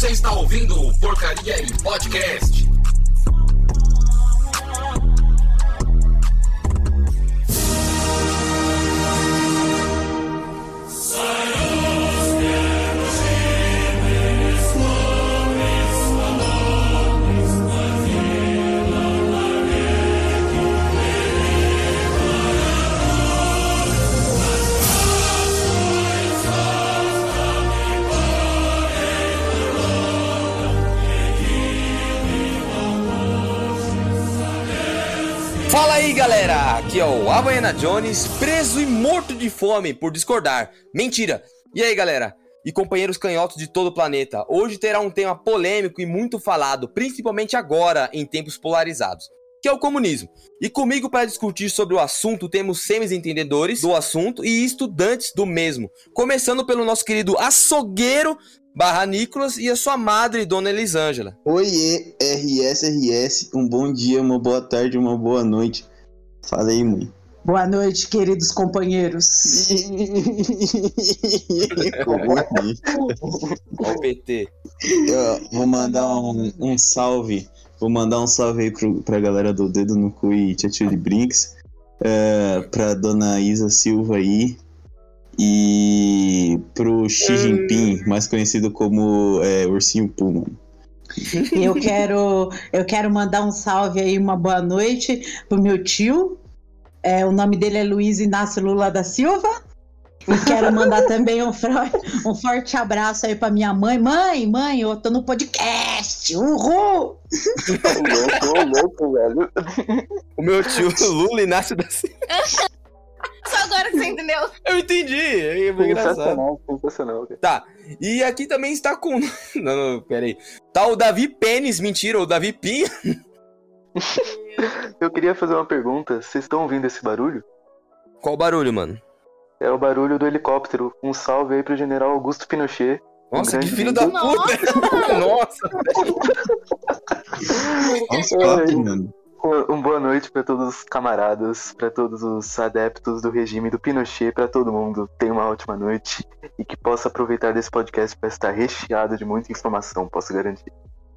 Você está ouvindo Porcaria em Podcast. Aqui é o Havaiana Jones, preso e morto de fome por discordar. Mentira! E aí galera, e companheiros canhotos de todo o planeta, hoje terá um tema polêmico e muito falado, principalmente agora em tempos polarizados, que é o comunismo. E comigo para discutir sobre o assunto temos semi-entendedores do assunto e estudantes do mesmo, começando pelo nosso querido açougueiro barra Nicolas e a sua madre, Dona Elisângela. Oiê, RSRS, um bom dia, uma boa tarde, uma boa noite. Fala aí, mãe. Boa noite, queridos companheiros. Ó o PT. Eu vou mandar um, um salve. Vou mandar um salve aí pro, pra galera do Dedo no Cu e Tchutchuli Brinks. É, pra dona Isa Silva aí. E pro Xi Jinping, mais conhecido como é, Ursinho Puma. Eu quero, eu quero mandar um salve aí, uma boa noite pro meu tio. É, o nome dele é Luiz Inácio Lula da Silva. E quero mandar também um, um forte abraço aí pra minha mãe. Mãe, mãe, eu tô no podcast. Uhul! louco, louco, velho. O meu tio Lula Inácio da Silva. Só agora que você entendeu. Eu entendi, é engraçado. Sensacional. Tá, e aqui também está com. Não, não, pera aí. Tá o Davi Pênis, mentira, o Davi Pinha. Eu queria fazer uma pergunta. Vocês estão ouvindo esse barulho? Qual barulho, mano? É o barulho do helicóptero. Um salve aí pro general Augusto Pinochet. Nossa, Um que filho da Nossa! puta! Nossa! Nossa, top, mano. Um boa noite pra todos os camaradas, pra todos os adeptos do regime do Pinochet, pra todo mundo. Tenha uma ótima noite e que possa aproveitar desse podcast pra estar recheado de muita informação, posso garantir.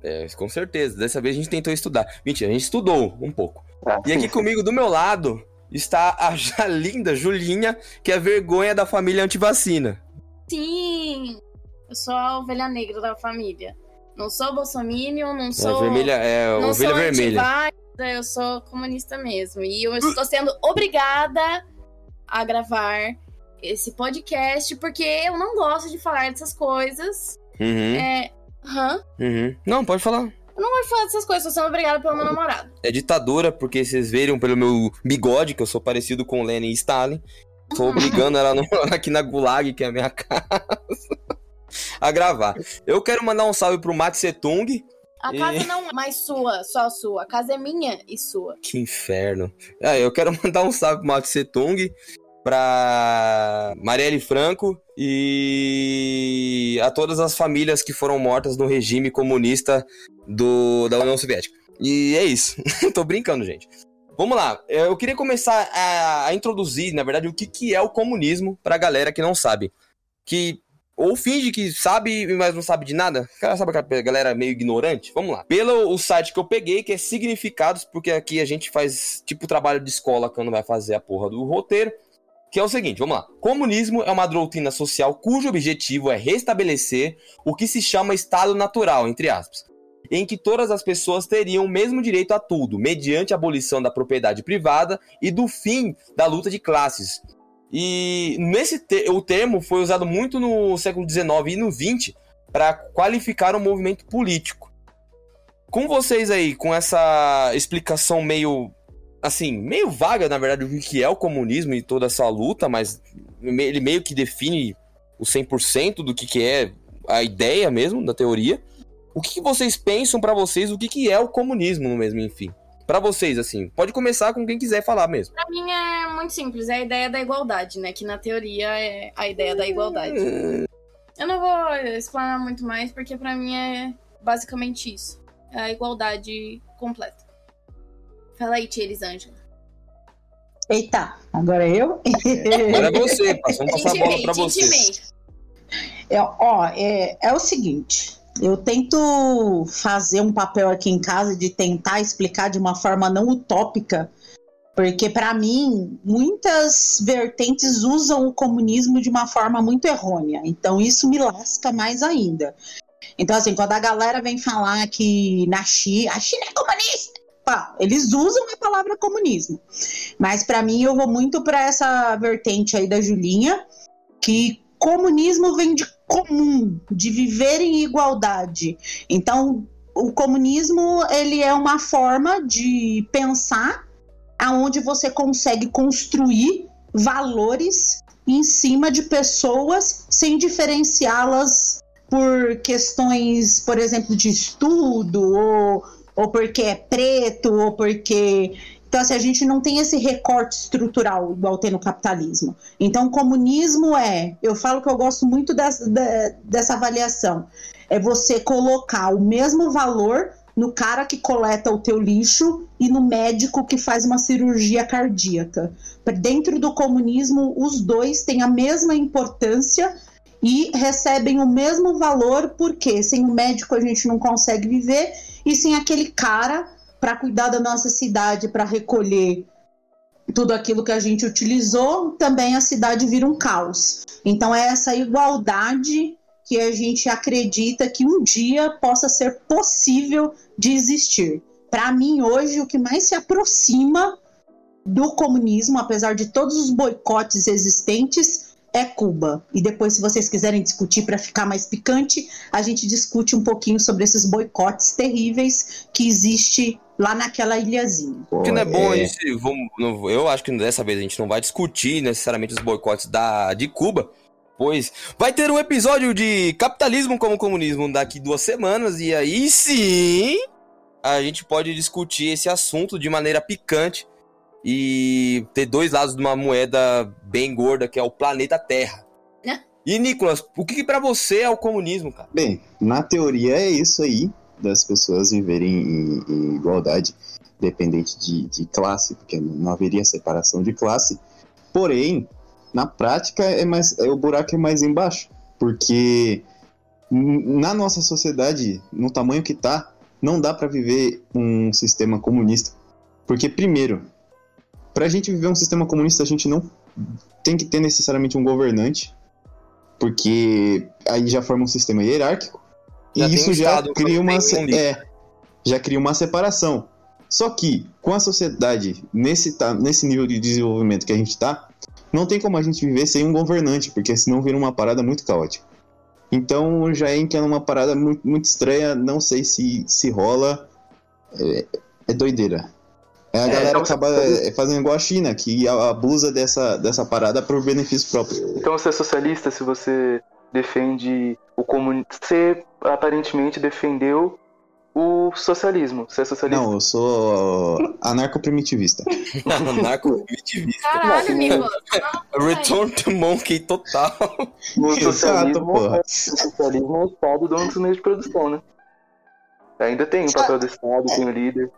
É, com certeza. Dessa vez a gente tentou estudar. Mentira, a gente estudou um pouco. Ah, E aqui comigo, do meu lado, está a já linda Julinha, que é a vergonha da família antivacina. Sim, eu sou a ovelha negra da família. Não sou bolsominion, não É sou. vermelha, é a não ovelha sou vermelha. eu sou comunista mesmo. E eu estou sendo obrigada a gravar esse podcast porque eu não gosto de falar dessas coisas. Uhum, É. Hã? uhum. Não, pode falar. Eu não gosto de falar dessas coisas, estou sendo obrigada pelo meu namorado. É ditadura, porque vocês viram pelo meu bigode, que eu sou parecido com Lenin e Stalin. Tô obrigando ela aqui na Gulag, que é a minha casa, a gravar. Eu quero mandar um salve pro Max Setung. A E- casa não é mais sua, só sua. A casa é minha e sua. Que inferno. É, eu quero mandar um salve pro Max Setung, pra Marielle Franco e a todas as famílias que foram mortas no regime comunista do, da União Soviética. E é isso. Tô brincando, gente. Vamos lá. Eu queria começar a, a introduzir, na verdade, o que, que é o comunismo pra galera que não sabe. Que ou finge que sabe, mas não sabe de nada. Cara, Sabe aquela galera meio ignorante? Vamos lá. Pelo o site que eu peguei, que é Significados, porque aqui a gente faz tipo trabalho de escola quando vai fazer a porra do roteiro. Que é o seguinte, vamos lá. Comunismo é uma doutrina social cujo objetivo é restabelecer o que se chama estado natural, entre aspas, em que todas as pessoas teriam o mesmo direito a tudo, mediante a abolição da propriedade privada e do fim da luta de classes. E nesse te- o termo foi usado muito no século XIX e no XX para qualificar o movimento político. Com vocês aí, com essa explicação meio assim, meio vaga, na verdade, o que é o comunismo e toda essa luta, mas ele meio que define o 100% do que, que é a ideia mesmo, da teoria. O que, que vocês pensam pra vocês, o que, que é o comunismo mesmo, enfim? Pra vocês, assim, pode começar com quem quiser falar mesmo. Pra mim é muito simples, é a ideia da igualdade, né? Que na teoria é a ideia da igualdade. Eu não vou explanar muito mais, porque pra mim é basicamente isso. É a igualdade completa. Fala aí, tia Elisângela. Eita, agora é eu? Agora é você, vamos passar a bola te você. É, ó, é, é o seguinte: eu tento fazer um papel aqui em casa de tentar explicar de uma forma não utópica, porque para mim muitas vertentes usam o comunismo de uma forma muito errônea. Então isso me lasca mais ainda. Então assim, quando a galera vem falar que na China, a China é comunista, pá, eles usam a palavra comunismo. Mas para mim eu vou muito para essa vertente aí da Julinha, que comunismo vem de comum, de viver em igualdade. Então, o comunismo ele é uma forma de pensar aonde você consegue construir valores em cima de pessoas sem diferenciá-las por questões, por exemplo, de estudo ou, ou porque é preto ou porque então, assim, a gente não tem esse recorte estrutural igual tem no capitalismo. Então, o comunismo é. Eu falo que eu gosto muito dessa, dessa avaliação. É você colocar o mesmo valor no cara que coleta o teu lixo e no médico que faz uma cirurgia cardíaca. Dentro do comunismo, os dois têm a mesma importância e recebem o mesmo valor, porque sem o médico a gente não consegue viver e sem aquele cara para cuidar da nossa cidade, para recolher tudo aquilo que a gente utilizou, também a cidade vira um caos. Então é essa igualdade que a gente acredita que um dia possa ser possível de existir. Para mim, hoje, o que mais se aproxima do comunismo, apesar de todos os boicotes existentes, é Cuba. E depois, se vocês quiserem discutir para ficar mais picante, a gente discute um pouquinho sobre esses boicotes terríveis que existe lá naquela ilhazinha. que não é bom a gente. Vamos, não, eu acho que dessa vez a gente não vai discutir necessariamente os boicotes da, de Cuba. Pois vai ter um episódio de capitalismo como comunismo daqui duas semanas. E aí sim a gente pode discutir esse assunto de maneira picante e ter dois lados de uma moeda bem gorda, que é o planeta Terra. É. E Nicolas, o que, que para você é o comunismo, cara? Bem, na teoria é isso aí das pessoas viverem em, em igualdade, dependente de, de classe, porque não haveria separação de classe. Porém, na prática é mais, é, o buraco é mais embaixo, porque na nossa sociedade, no tamanho que tá, não dá para viver um sistema comunista. Porque primeiro, para a gente viver um sistema comunista, a gente não tem que ter necessariamente um governante, porque aí já forma um sistema hierárquico. Já e isso um já cria uma um é, já cria uma separação. Só que com a sociedade nesse tá, nesse nível de desenvolvimento que a gente tá, não tem como a gente viver sem um governante, porque senão vira uma parada muito caótica. Então já entra numa parada muito, muito estranha, não sei se se rola. É, é doideira. É, a É, galera então- acaba é, fazendo igual a China, que abusa dessa, dessa parada por benefício próprio. Então você é socialista se você defende o comunismo. Você aparentemente defendeu o socialismo. Você é socialista? Não, eu sou anarco-primitivista. Narco-primitivista. Caralho, Nicolas. Return to Monkey total. O Exato, socialismo, porra. o socialismo é o Estado dono dos meios de produção, né? Ainda tem o papel do Estado, tem o líder.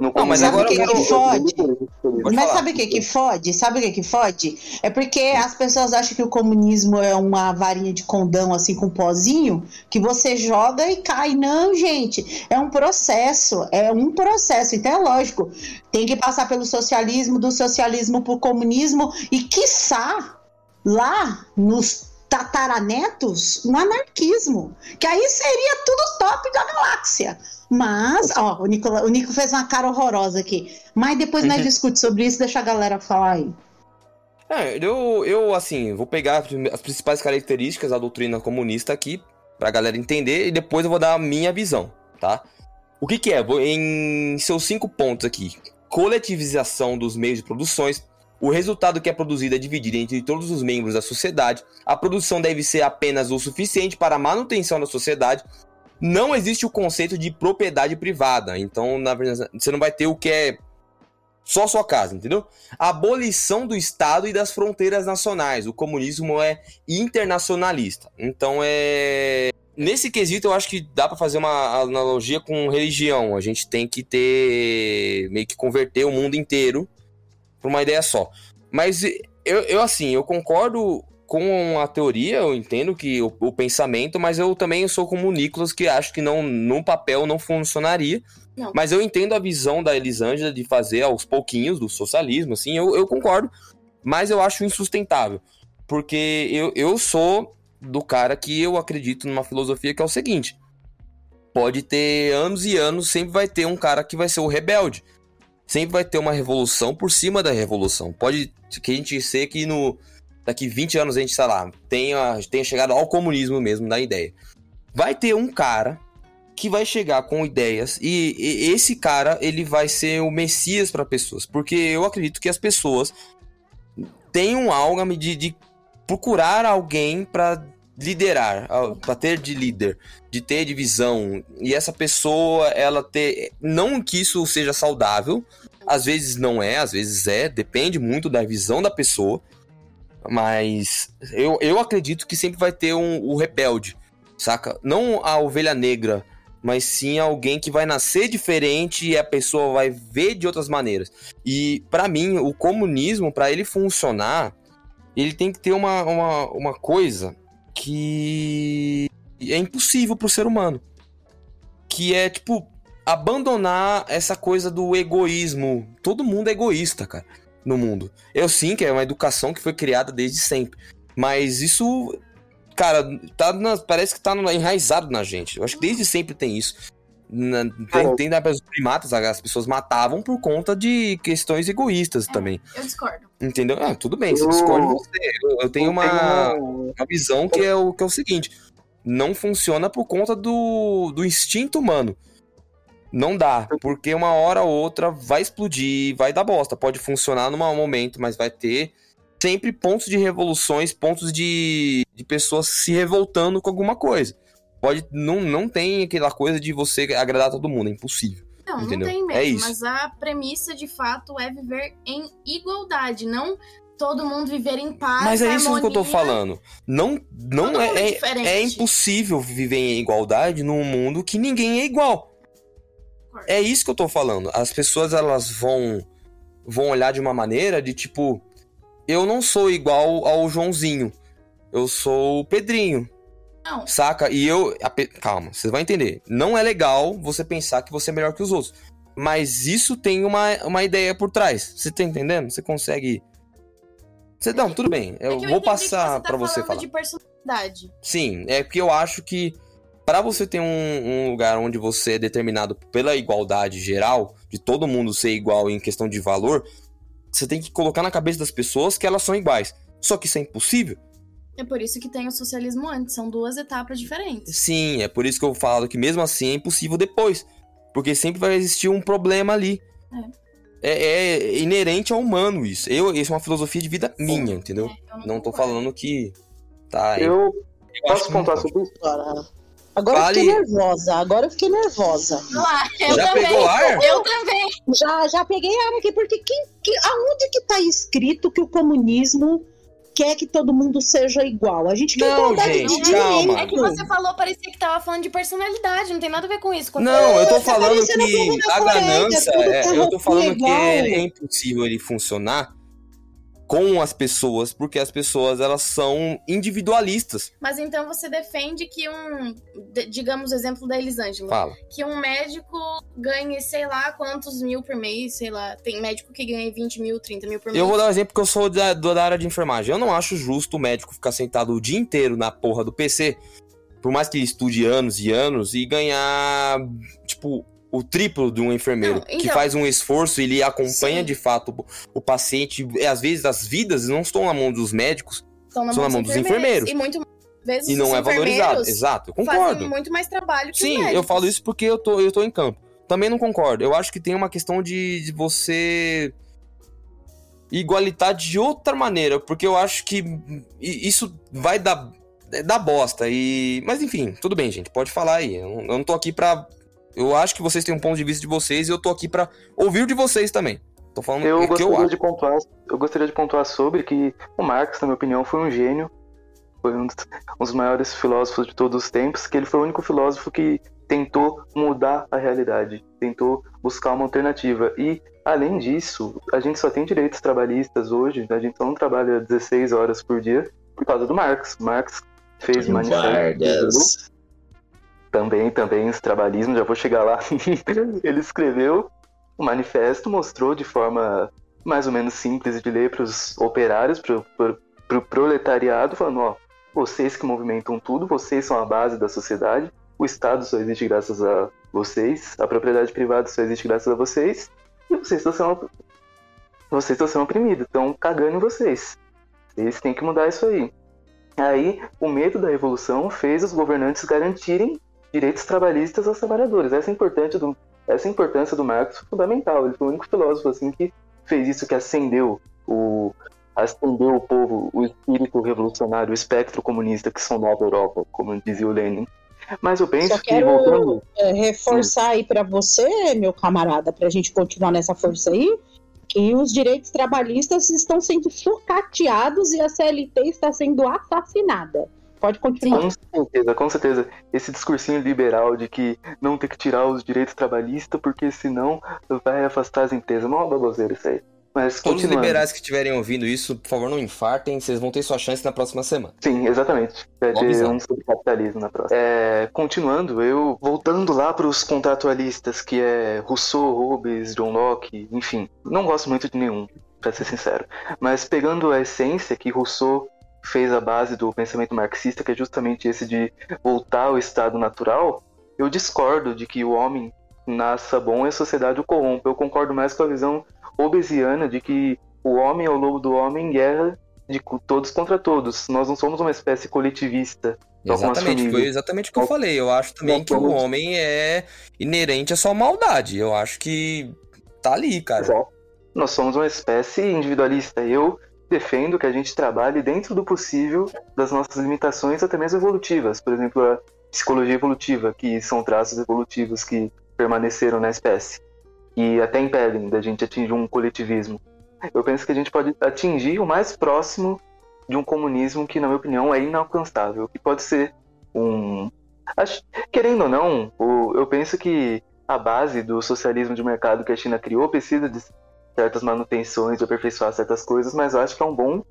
No Não, mas agora eu Sabe o que quero- que fode? Pode Mas falar. sabe o que que fode? Sabe o que que fode? É porque as pessoas acham que o comunismo é uma varinha de condão assim com pozinho que você joga e cai. Não, gente, é um processo, é um processo. Então é lógico, tem que passar pelo socialismo, do socialismo pro comunismo e quiçá lá nos tataranetos no anarquismo, que aí seria tudo top da galáxia. Mas, ó, o, Nicola, o Nico fez uma cara horrorosa aqui. Mas depois nós discute sobre isso, deixa a galera falar aí. É, eu, eu, assim, vou pegar as principais características da doutrina comunista aqui, pra galera entender, e depois eu vou dar a minha visão, tá? O que que é? Vou em seus cinco pontos aqui. Coletivização dos meios de produções. O resultado que é produzido é dividido entre todos os membros da sociedade. A produção deve ser apenas o suficiente para a manutenção da sociedade. Não existe o conceito de propriedade privada. Então, na verdade, você não vai ter o que é só sua casa, entendeu? abolição do Estado e das fronteiras nacionais. O comunismo é internacionalista. Então é. Nesse quesito, eu acho que dá pra fazer uma analogia com religião. A gente tem que ter. meio que converter o mundo inteiro pra uma ideia só. Mas eu, eu assim, eu concordo com a teoria, eu entendo que o, o pensamento, mas eu também sou como o Nicolas, que acho que não, no papel não funcionaria. Não. Mas eu entendo a visão da Elisângela de fazer aos pouquinhos do socialismo, assim, eu, eu concordo. Mas eu acho insustentável. Porque eu, eu sou do cara que eu acredito numa filosofia que é o seguinte: pode ter anos e anos, sempre vai ter um cara que vai ser o rebelde. Sempre vai ter uma revolução por cima da revolução. Pode que a gente ser que no daqui 20 anos a gente, sei lá, tenha, tenha chegado ao comunismo mesmo da ideia. Vai ter um cara que vai chegar com ideias e, e esse cara ele vai ser o messias para pessoas, porque eu acredito que as pessoas têm um algo de, de procurar alguém para liderar, para ter de líder, de ter de visão. E essa pessoa, ela ter. Não que isso seja saudável, às vezes não é, às vezes é, depende muito da visão da pessoa. Mas eu, eu acredito que sempre vai ter um, o rebelde, saca? Não a ovelha negra, mas sim alguém que vai nascer diferente e a pessoa vai ver de outras maneiras. E para mim, o comunismo, para ele funcionar, ele tem que ter uma, uma, uma coisa que é impossível pro ser humano. Que é, tipo, abandonar essa coisa do egoísmo. Todo mundo é egoísta, cara, no mundo. Eu sim, que é uma educação que foi criada desde sempre. Mas isso, cara, tá na- parece que tá enraizado na gente. Eu acho que desde sempre tem isso. Na, tem, tem da- os primatas, as pessoas matavam por conta de questões egoístas também. Eu discordo. Entendeu? Ah, tudo bem, se Eu- discorda você. Eu, eu tenho Eu uma, tenho- uma visão que é, o, que é o seguinte: não funciona por conta do, do instinto humano. Não dá, porque uma hora ou outra vai explodir, vai dar bosta. Pode funcionar num momento, mas vai ter sempre pontos de revoluções, pontos de, de pessoas se revoltando com alguma coisa. Pode, não, não tem aquela coisa de você agradar todo mundo, é impossível. Não, Entendeu? não tem mesmo. É isso. Mas a premissa de fato é viver em igualdade, não todo mundo viver em paz. Mas é isso que eu tô harmonia. falando. Não, não Todo é, é, diferente. é impossível viver em igualdade num mundo que ninguém é igual. É isso que eu tô falando. As pessoas elas vão vão olhar de uma maneira de tipo, eu não sou igual ao Joãozinho. Eu sou o Pedrinho. Não. Saca? E eu. a Calma, você vai entender. Não é legal você pensar que você é melhor que os outros. Mas isso tem uma, uma ideia por trás. Você tá entendendo? Você consegue. Você, não, tudo bem. Eu É que vou passar que pra você falar. de personalidade. Sim, é porque eu acho que para você ter um, um lugar onde você é determinado pela igualdade geral, de todo mundo ser igual em questão de valor, você tem que colocar na cabeça das pessoas que elas são iguais. Só que isso é impossível. É por isso que tem o socialismo antes. São duas etapas diferentes. Sim, é por isso que eu falo que mesmo assim é impossível depois. Porque sempre vai existir um problema ali. É, é inerente ao humano isso. Eu, isso é uma filosofia de vida minha, entendeu? É, eu Não tô concordo. falando que. Tá. Eu eu posso não sobre isso? Agora, agora eu fiquei nervosa. Agora eu fiquei nervosa. Lá, eu Já também. pegou ar? Eu também. Já, já peguei ar aqui, porque quem, que, aonde que tá escrito que o comunismo quer que todo mundo seja igual? A gente quer Não, igualdade gente, de calma. direito. É que você falou, parecia que tava falando de personalidade. Não tem nada a ver com isso. Quando Não, eu tô tá falando que a ganância, é, com eu tô falando que é, é impossível ele funcionar com as pessoas, porque as pessoas elas são individualistas. Mas então você defende que um, digamos o exemplo da Elisângela, Fala. que um médico ganhe, sei lá, quantos mil por mês, sei lá, tem médico que ganha 20 mil, 30 mil por mês. Eu vou dar um exemplo porque eu sou da, da área de enfermagem. Eu não acho justo o médico ficar sentado o dia inteiro na porra do PC, por mais que ele estude anos e anos, e ganhar, tipo, o triplo de um enfermeiro, Não, que então- faz um esforço e ele acompanha Sim. de fato o, o paciente. E às vezes as vidas não estão na mão dos médicos Estão na são mão na mão dos dos enfermeiros. E muito vezes e não é valorizado. enfermeiros Exato, eu concordo. muito mais trabalho que Sim, eu falo isso porque eu tô, eu tô em campo. Também não concordo. Eu acho que tem uma questão de, de você igualitar de outra maneira, porque eu acho que isso vai dar, dar bosta. E... Mas enfim, tudo bem, gente. Pode falar aí. Eu não, eu não tô aqui pra. Eu acho que vocês têm um ponto de vista de vocês e eu tô aqui pra ouvir o de vocês também. Tô falando Eu o que eu gostaria acho. de pontuar, eu gostaria de pontuar sobre que o Marx, na minha opinião, foi um gênio, foi um dos, um dos maiores filósofos de todos os tempos, que ele foi o único filósofo que tentou mudar a realidade, tentou buscar uma alternativa. E, além disso, a gente só tem direitos trabalhistas hoje, a gente só não trabalha 16 horas por dia, por causa do Marx. Marx fez Antônio manifesto. Também, também, esse trabalhismo, já vou chegar lá. Ele escreveu o manifesto, mostrou de forma mais ou menos simples de ler para os operários, para o proletariado, falando: ó, vocês que movimentam tudo, vocês são a base da sociedade, o Estado só existe graças a vocês, a propriedade privada só existe graças a vocês, e vocês estão sendo, vocês estão sendo oprimidos, estão cagando em vocês. Vocês têm que mudar isso aí. Aí, o medo da revolução fez os governantes garantirem direitos trabalhistas aos trabalhadores. Essa, é importante do, essa importância do Marx fundamental. Ele foi o único filósofo assim que fez isso, que acendeu o, acendeu o povo, o espírito revolucionário, o espectro comunista que sondava a Europa, como dizia o Lenin. Mas eu penso Só que, quero voltando... é, reforçar aí pra você, meu camarada, pra gente continuar nessa força aí, que os direitos trabalhistas estão sendo sucateados e a CLT está sendo assassinada. Pode continuar. Com certeza, com certeza. Esse discursinho liberal de que não tem que tirar os direitos trabalhistas porque senão vai afastar as empresas. Não é uma baboseira isso aí. Mas Todos os continuando. liberais que estiverem ouvindo isso, por favor, não infartem, vocês vão ter sua chance na próxima semana. Sim, exatamente. Vai ter um sobre capitalismo na próxima. É, continuando, eu voltando lá para os contratualistas, que é Rousseau, Hobbes, John Locke, enfim, não gosto muito de nenhum, para ser sincero. Mas pegando a essência que Rousseau fez a base do pensamento marxista, que é justamente esse de voltar ao estado natural, eu discordo de que o homem nasça bom e a sociedade o corrompe. Eu concordo mais com a visão hobbesiana de que o homem é o lobo do homem em guerra de todos contra todos. Nós não somos uma espécie coletivista. Algumas Exatamente, foi exatamente o que eu falei. Eu acho também que o homem é inerente à sua maldade. Eu acho que tá ali, cara. Nós somos uma espécie individualista. Eu defendo que a gente trabalhe dentro do possível das nossas limitações, até mesmo evolutivas. Por exemplo, a psicologia evolutiva, que são traços evolutivos que permaneceram na espécie e até impedem da gente atingir um coletivismo. Eu penso que a gente pode atingir o mais próximo de um comunismo que, na minha opinião, é inalcançável, que pode ser um. Querendo ou não, eu penso que a base do socialismo de mercado que a China criou precisa de certas manutenções, de aperfeiçoar certas coisas, mas eu acho que é um bom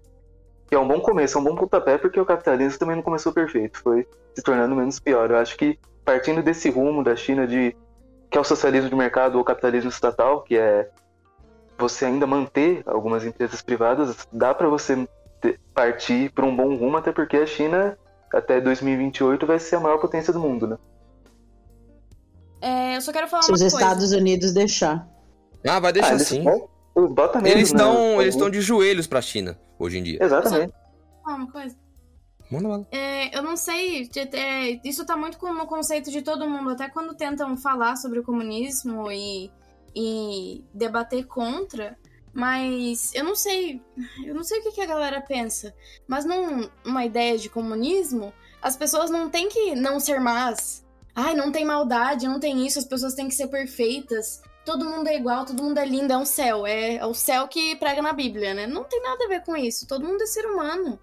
que é um bom começo, é um bom pontapé, porque o capitalismo também não começou perfeito, foi se tornando menos pior. Eu acho que partindo desse rumo da China de que é o socialismo de mercado ou capitalismo estatal, que é você ainda manter algumas empresas privadas, dá para você partir para um bom rumo, até porque a China até 2028 vai ser a maior potência do mundo, né? É, eu só quero falar Se uma os coisa. Estados Unidos deixar. Ah, vai deixar Ah, eles assim. Bota mesmo, Eles né? estão eles estão de joelhos pra China hoje em dia. Exatamente. falar uma coisa. Manda. É, eu não sei, é, isso tá muito no conceito de todo mundo, até quando tentam falar sobre o comunismo e, e debater contra, mas eu não sei, eu não sei o que, que a galera pensa, mas num, numa ideia de comunismo, as pessoas não têm que não ser más. Ai, não tem maldade, não tem isso, as pessoas têm que ser perfeitas. Todo mundo é igual, todo mundo é lindo, é um céu. É, é o céu que prega na Bíblia, né? Não tem nada a ver com isso. Todo mundo é ser humano.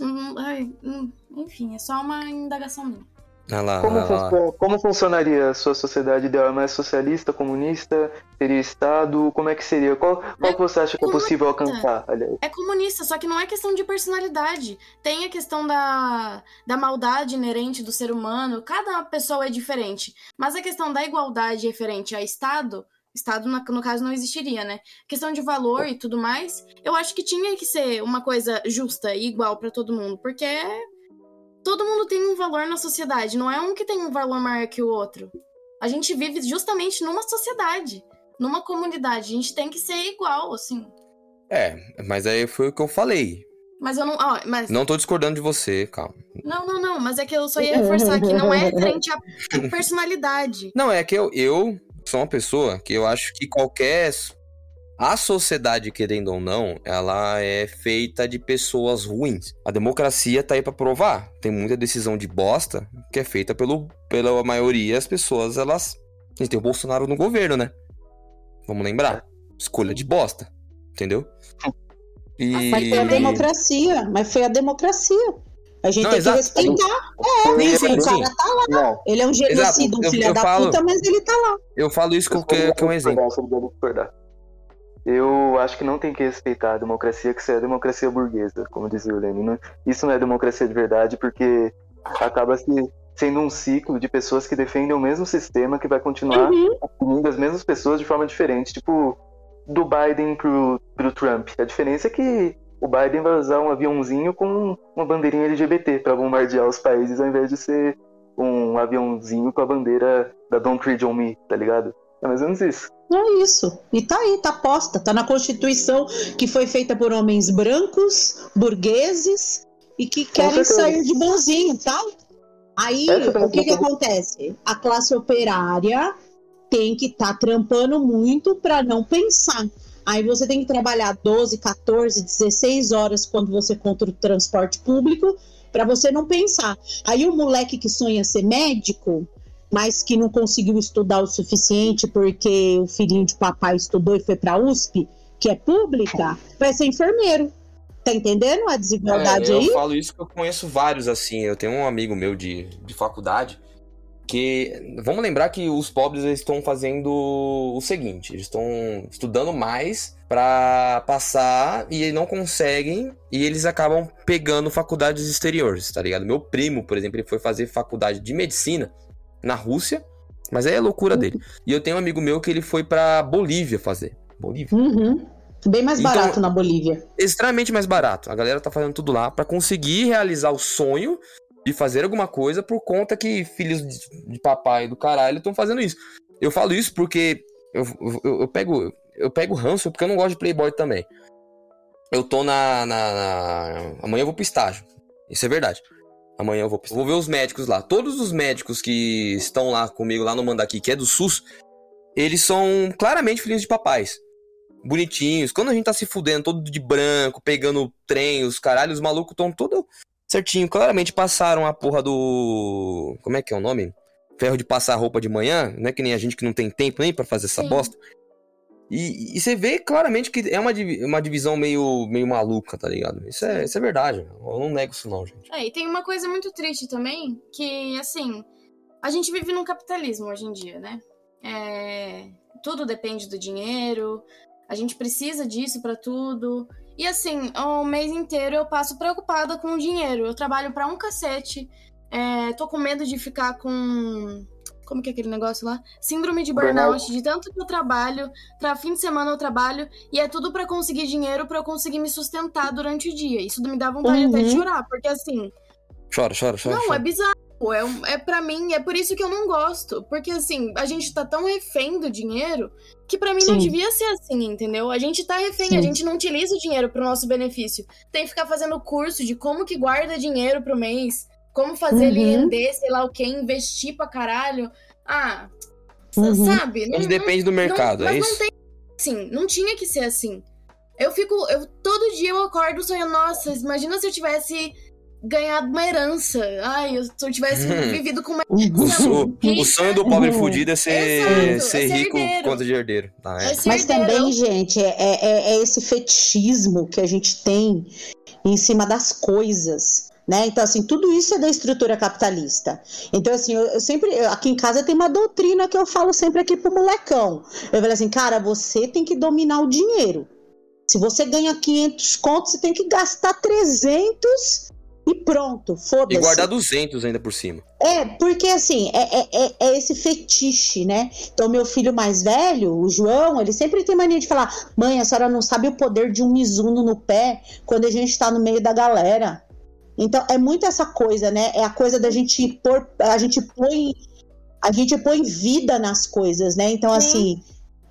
Hum, ai, hum, enfim, é só uma indagação minha. Olha lá, Como, lá. funcio- como funcionaria a sua sociedade ideal? É mais socialista, comunista? Seria Estado? Como é que seria? Qual, qual que você acha que é possível alcançar? Aliás, É comunista, só que não é questão de personalidade. Tem a questão da, da maldade inerente do ser humano. Cada pessoa é diferente. Mas a questão da igualdade referente a Estado, Estado no caso não existiria, né? Questão de valor e tudo mais, eu acho que tinha que ser uma coisa justa e igual pra todo mundo, porque todo mundo tem um valor na sociedade, não é um que tem um valor maior que o outro. A gente vive justamente numa sociedade, numa comunidade, a gente tem que ser igual, assim. É, mas aí foi o que eu falei. Mas eu não. Ó, mas Não tô discordando de você, calma. Não, não, não, mas é que eu só ia reforçar que não é referente à personalidade. Não, é que eu, eu sou uma pessoa que eu acho que qualquer. A sociedade, querendo ou não, ela é feita de pessoas ruins. A democracia tá aí pra provar. Tem muita decisão de bosta que é feita pelo, pela maioria. As pessoas, elas. A gente tem o Bolsonaro no governo, né? Vamos lembrar. Escolha de bosta. Entendeu? E. Mas foi a democracia. Mas foi a democracia. A gente Não, tem exato. que respeitar. Foi- Sim, sim, o sim. cara tá lá. Não, Ele é um genocida, um Eu- filho eu da falo- puta, mas ele tá lá. Eu falo isso porque que é um exemplo. Eu acho que não tem que respeitar a democracia, que isso é democracia burguesa, como dizia o Lenin. Isso não é democracia de verdade, porque acaba se sendo um ciclo de pessoas que defendem o mesmo sistema que vai continuar Uhum. unindo as mesmas pessoas de forma diferente. Tipo, do Biden pro, pro Trump. A diferença é que o Biden vai usar um aviãozinho com uma bandeirinha LGBT para bombardear os países, ao invés de ser um aviãozinho com a bandeira da Don't Tread on Me, tá ligado? É mais ou menos isso. É isso. E tá aí, tá posta. Tá na Constituição que foi feita por homens brancos, burgueses e que querem sair de bonzinho, tá? Aí, o que que acontece? A classe operária tem que estar trampando muito para não pensar. Aí você tem que trabalhar 12, 14, 16 horas quando você contra o transporte público para você não pensar. Aí o moleque que sonha ser médico, mas que não conseguiu estudar o suficiente porque o filhinho de papai estudou e foi para USP, que é pública, vai ser enfermeiro. Tá entendendo a desigualdade É, eu aí? falo isso que eu conheço vários assim. Eu tenho um amigo meu de, de faculdade que. Vamos lembrar que os pobres estão fazendo o seguinte: eles estão estudando mais pra passar e não conseguem e eles acabam pegando faculdades exteriores, tá ligado? Meu primo, por exemplo, ele foi fazer faculdade de medicina na Rússia, mas aí é loucura dele. E eu tenho um amigo meu que ele foi pra Bolívia fazer. Bolívia? Uhum. Bem mais Então- barato na Bolívia. extremamente mais barato. A galera tá fazendo tudo lá pra conseguir realizar o sonho de fazer alguma coisa por conta que filhos de, de papai do caralho estão fazendo isso. Eu falo isso porque eu, eu, eu pego eu pego ranço porque eu não gosto de playboy também. Eu tô na, na, na- amanhã eu vou pro estágio. Isso é verdade. Amanhã eu vou, vou ver os médicos lá. Todos os médicos que estão lá comigo lá no Mandaki, que é do SUS, eles são claramente filhos de papais bonitinhos. Quando a gente tá se fudendo todo de branco, pegando trem, os caralhos, os malucos estão todo certinho. Claramente passaram a porra do. Como é que é o nome? Ferro de passar roupa de manhã, não é que nem a gente que não tem tempo nem pra fazer essa Sim. bosta. E, e você vê claramente que é uma, uma divisão meio, meio maluca, tá ligado? Isso é, isso é verdade. Eu não nego isso, não, gente. É, e tem uma coisa muito triste também, que, assim, a gente vive num capitalismo hoje em dia, né? É, tudo depende do dinheiro, a gente precisa disso pra tudo. E, assim, o mês inteiro eu passo preocupada com o dinheiro. Eu trabalho pra um cacete, é, tô com medo de ficar com. Como que é aquele negócio lá? Síndrome de burnout, Burnout. de tanto que eu trabalho, pra fim de semana eu trabalho, e é tudo pra conseguir dinheiro pra eu conseguir me sustentar durante o dia. Isso me dá vontade até de Uhum. chorar, porque assim, Chora, chora, chora. não, chora. é bizarro. É, é para mim, é por isso que eu não gosto. Porque assim, a gente tá tão refém do dinheiro que pra mim não Sim. devia ser assim, entendeu? A gente tá refém, Sim. a gente não utiliza o dinheiro pro nosso benefício. Tem que ficar fazendo curso de como que guarda dinheiro pro mês, como fazer ele Uhum. render, sei lá o que, investir pra caralho. Ah, Uhum. sabe? Mas Não- depende do mercado, não, é mas isso? não tem assim, não tinha que ser assim. Eu fico, eu todo dia eu acordo sonhando, nossa, imagina se eu tivesse ganhado uma herança. Ai, eu- se eu tivesse Hum. vivido com uma O, Uhum. so- o sonho do pobre Uhum. fudido é ser, Exato, ser é ser rico herdeiro. por conta de herdeiro. Tá, é. É Mas herdeiro. também, gente, é, é- é esse fetichismo que a gente tem em cima das coisas. Né? Então, assim, tudo isso é da estrutura capitalista. Então, assim, eu, eu sempre. eu- aqui em casa tem uma doutrina que eu falo sempre aqui pro molecão. Eu falo assim, cara, você tem que dominar o dinheiro. Se você ganha 500 contos, você tem que gastar 300 e pronto, foda-se. E guardar 200 ainda por cima. É, porque assim, é, é, é- é esse fetiche, né? Então, meu filho mais velho, o João, ele sempre tem mania de falar: mãe, a senhora não sabe o poder de um Mizuno no pé quando a gente tá no meio da galera. Então, é muito essa coisa, né? É a coisa da gente pôr. A gente põe. A gente põe vida nas coisas, né? Então, Sim. assim.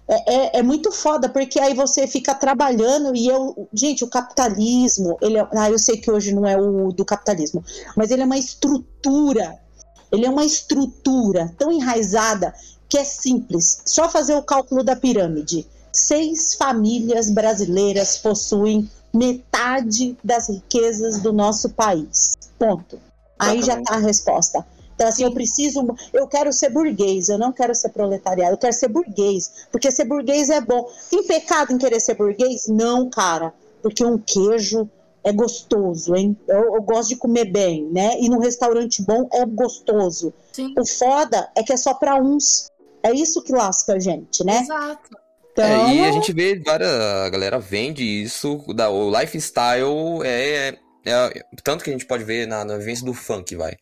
É, é, é muito foda, porque aí você fica trabalhando e eu. Gente, o capitalismo, ele é, ah, eu sei que hoje não é o do capitalismo, mas ele é uma estrutura. Ele é uma estrutura tão enraizada que é simples. Só fazer o cálculo da pirâmide. Seis famílias brasileiras possuem metade das riquezas do nosso país. Ponto. Aí já tá a resposta. Então, assim, eu preciso. Eu quero ser burguês, eu não quero ser proletariado, eu quero ser burguês. Porque ser burguês é bom. Tem pecado em querer ser burguês? Não, cara. Porque um queijo é gostoso, hein? Eu, eu gosto de comer bem, né? E num restaurante bom é gostoso. Sim. O foda é que é só pra uns. É isso que lasca a gente, né? Exato. Então, É, e a gente vê várias. A galera vende isso. Da, o lifestyle é, é- Tanto que a gente pode ver na, na vivência do funk, vai.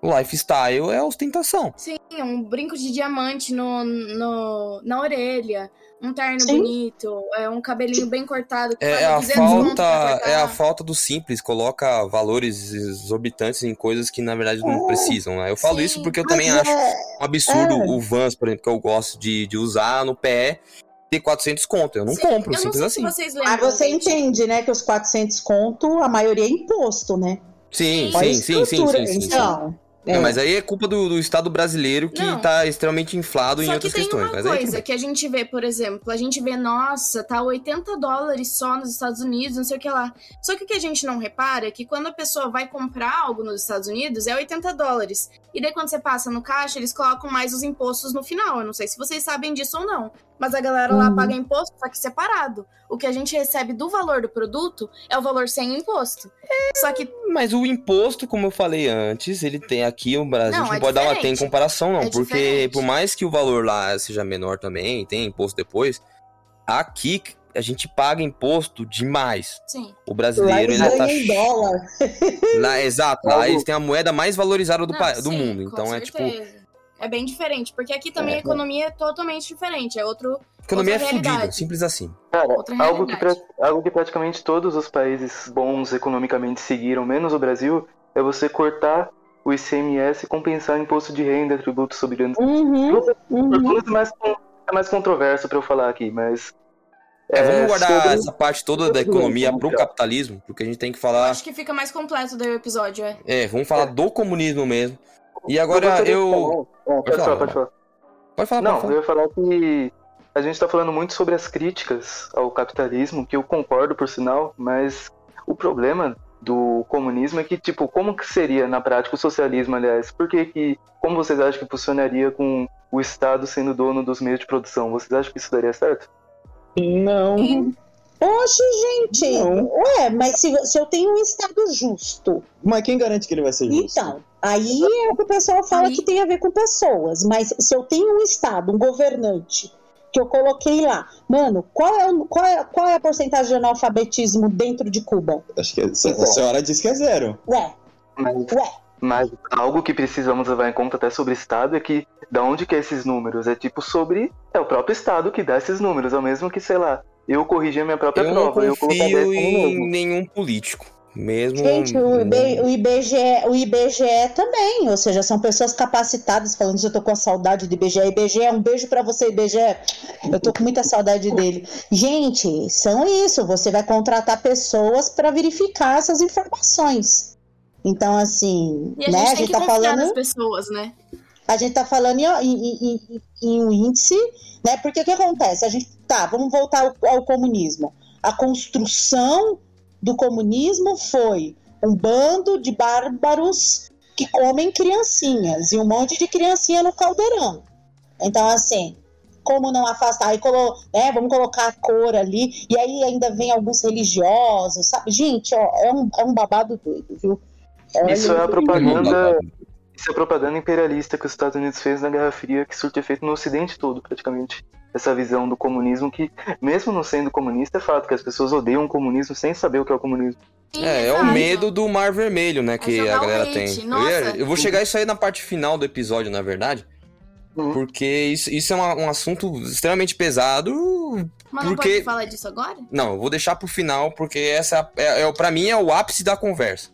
O lifestyle é ostentação. Sim, um brinco de diamante no, no, na orelha, um terno Sim. bonito, é um cabelinho bem cortado. Que É, paga a 200 conto pra falta, é a falta do simples, coloca valores exorbitantes em coisas que na verdade não É. precisam, né? Eu falo Sim. isso porque eu também acho é- um absurdo é. o Vans, por exemplo, que eu gosto de, de usar no pé, ter 400 conto. Eu não Sim, compro, eu não simples sei assim. se lembram. Mas você gente. entende, né, que os 400 conto, a maioria é imposto, né? Sim, sim, sim, sim, estrutura. sim, sim, sim. Então, É, é. mas aí é culpa do, do Estado brasileiro que Não. tá extremamente inflado em Só que outras tem questões. uma Mas aí tudo coisa bem. que a gente vê, por exemplo, a gente vê, nossa, tá 80 dólares só nos Estados Unidos, não sei o que lá. Só que o que a gente não repara é que quando a pessoa vai comprar algo nos Estados Unidos é 80 dólares. E daí quando você passa no caixa, eles colocam mais os impostos no final. Eu não sei se vocês sabem disso ou não. Mas a galera lá Uhum. paga imposto, só que separado. O que a gente recebe do valor do produto é o valor sem imposto. Só que Mas o imposto, como eu falei antes, ele tem aqui o Brasil, Não, a gente é não pode dar uma tem diferente. comparação não, É porque diferente. por mais que o valor lá seja menor também, tem imposto depois, aqui a gente paga imposto demais. sim. O Lá brasileiro eles ainda tá em dólar. lá, exato, lá eles têm a moeda mais valorizada do, Não, pa- do sim, mundo, então é tipo certeza. É bem diferente, porque aqui também É, a economia é totalmente diferente. É outro. economia é fodida, realidade. simples assim. Cara, algo que, algo que praticamente todos os países bons economicamente seguiram, menos o Brasil, é você cortar o ICMS e compensar imposto de renda, tributo sobre Uhum, uhum. é mais, é mais controverso pra eu falar aqui, mas. É, vamos guardar sobre- essa parte toda da economia pro capitalismo, porque a gente tem que falar Acho que fica mais completo daí o episódio, é. É, vamos falar do comunismo mesmo. E Eu agora eu. falar- É, pode falar, falar, pode falar. Pode falar, Não, pode falar. eu ia falar que a gente tá falando muito sobre as críticas ao capitalismo, que eu concordo por sinal, mas o problema do comunismo é que, tipo, como que seria na prática o socialismo, aliás? Por que que, como vocês acham que funcionaria com o Estado sendo dono dos meios de produção? Vocês acham que isso daria certo? Não. Oxe, gente. Não. Ué, mas se, se eu tenho um Estado justo, Mas quem garante que ele vai ser justo? então, aí é o que o pessoal fala Aí- que tem a ver com pessoas. Mas se eu tenho um Estado, um governante, que eu coloquei lá, mano, qual é, o- qual é, qual é a porcentagem de analfabetismo dentro de Cuba? Acho que a, a senhora disse que é zero. Ué, Mas, ué. mas algo que precisamos levar em conta até sobre Estado é que, da onde que é esses números? É tipo sobre. É o próprio Estado que dá esses números, é o mesmo que, sei lá, eu corrigir a minha própria Eu não prova, eu 10 confio como em nenhum político. Mesmo. Gente, o, IB, o, IBGE, o IBGE também, ou seja, são pessoas capacitadas, falando isso, eu tô com a saudade do IBGE. IBGE, um beijo pra você, IBGE. Eu tô com muita saudade dele. Gente, são isso, você vai contratar pessoas para verificar essas informações. Então, assim, E a né, gente a gente que tá confiar nas falando, pessoas, né? a gente tá falando em, em- em- em um índice, né? Porque o que acontece? A gente, tá, vamos voltar ao, ao comunismo. A construção do comunismo foi um bando de bárbaros que comem criancinhas e um monte de criancinha no caldeirão. Então, assim, como não afastar? Aí, colo, né, vamos colocar a cor ali, e aí ainda vem alguns religiosos, sabe? Gente, ó, é um, é um babado doido, viu? Olha, Isso é a propaganda. Babado. Isso é a propaganda imperialista que os Estados Unidos fez na Guerra Fria, que surte efeito no Ocidente todo, praticamente. Essa visão do comunismo que, mesmo não sendo comunista, é fato que as pessoas odeiam o comunismo sem saber o que é o comunismo. Sim, É, é o medo do mar vermelho, né? Que jogar a galera tem. Eu, ia- eu vou chegar isso aí na parte final do episódio, na verdade. Uhum. Porque isso, isso é uma- um assunto extremamente pesado. Mas não porque- pode falar disso agora? Não, eu vou deixar pro final, porque essa é, é, pra mim é o ápice da conversa.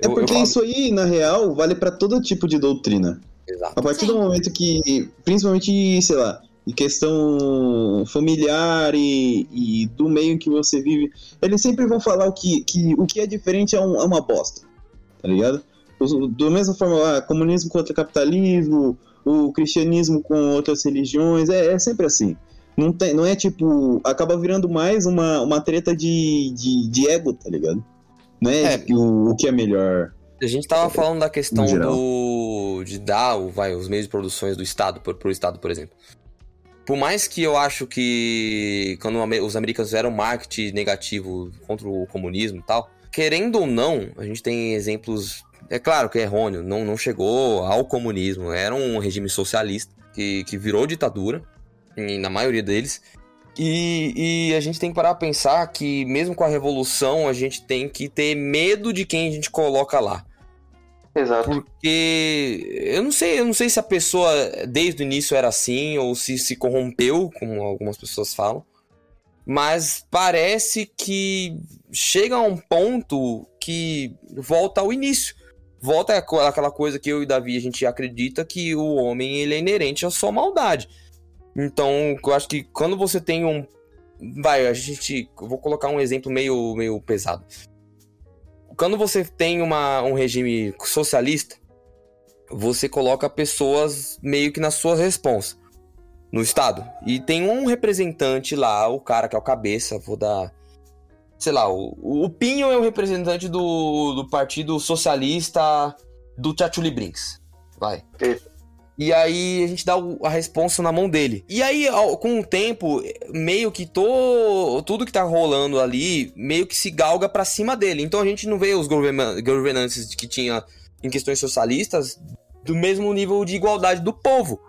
É Eu- eu porque falo- isso aí, na real, vale pra todo tipo de doutrina. Exato. A partir Sim. do momento que, principalmente, sei lá, em questão familiar e, e do meio em que você vive, eles sempre vão falar o que, que o que é diferente é, um- é uma bosta, tá ligado? Da mesma forma, ah, comunismo contra capitalismo, o cristianismo com outras religiões, é, é sempre assim. Não, tem, não é tipo. Acaba virando mais uma, uma treta de, de, de ego, tá ligado? Não é, É. de- o, o que é melhor. A gente tava falando da questão do de dar vai, os meios de produções do Estado, por, pro Estado, por exemplo. Por mais que eu acho que quando os americanos fizeram marketing negativo contra o comunismo e tal, querendo ou não, a gente tem exemplos. É claro que é errôneo, não, não chegou ao comunismo, era um regime socialista que, que virou ditadura, na maioria deles. E, e a gente tem que parar pra pensar que, mesmo com a revolução, a gente tem que ter medo de quem a gente coloca lá. Exato. Porque eu não sei, eu não sei se a pessoa desde o início era assim ou se se corrompeu, como algumas pessoas falam. Mas parece que chega a um ponto que volta ao início. Volta àquela coisa que eu e Davi a gente acredita que o homem ele é inerente à sua maldade. Então, eu acho que quando você tem um vai, a gente vou colocar um exemplo meio meio pesado. Quando você tem uma, um regime socialista, você coloca pessoas meio que nas suas responsas no estado. E tem um representante lá, o cara que é o cabeça, vou dar. Sei lá, o, o Pinho é o representante do, do Partido Socialista do Tchatchuli Brinks. Vai. Eita. E aí a gente dá a responsa na mão dele. E aí, com o tempo, meio que to, tudo que tá rolando ali, meio que se galga pra cima dele. Então a gente não vê os governa- governantes que tinha em questões socialistas do mesmo nível de igualdade do povo.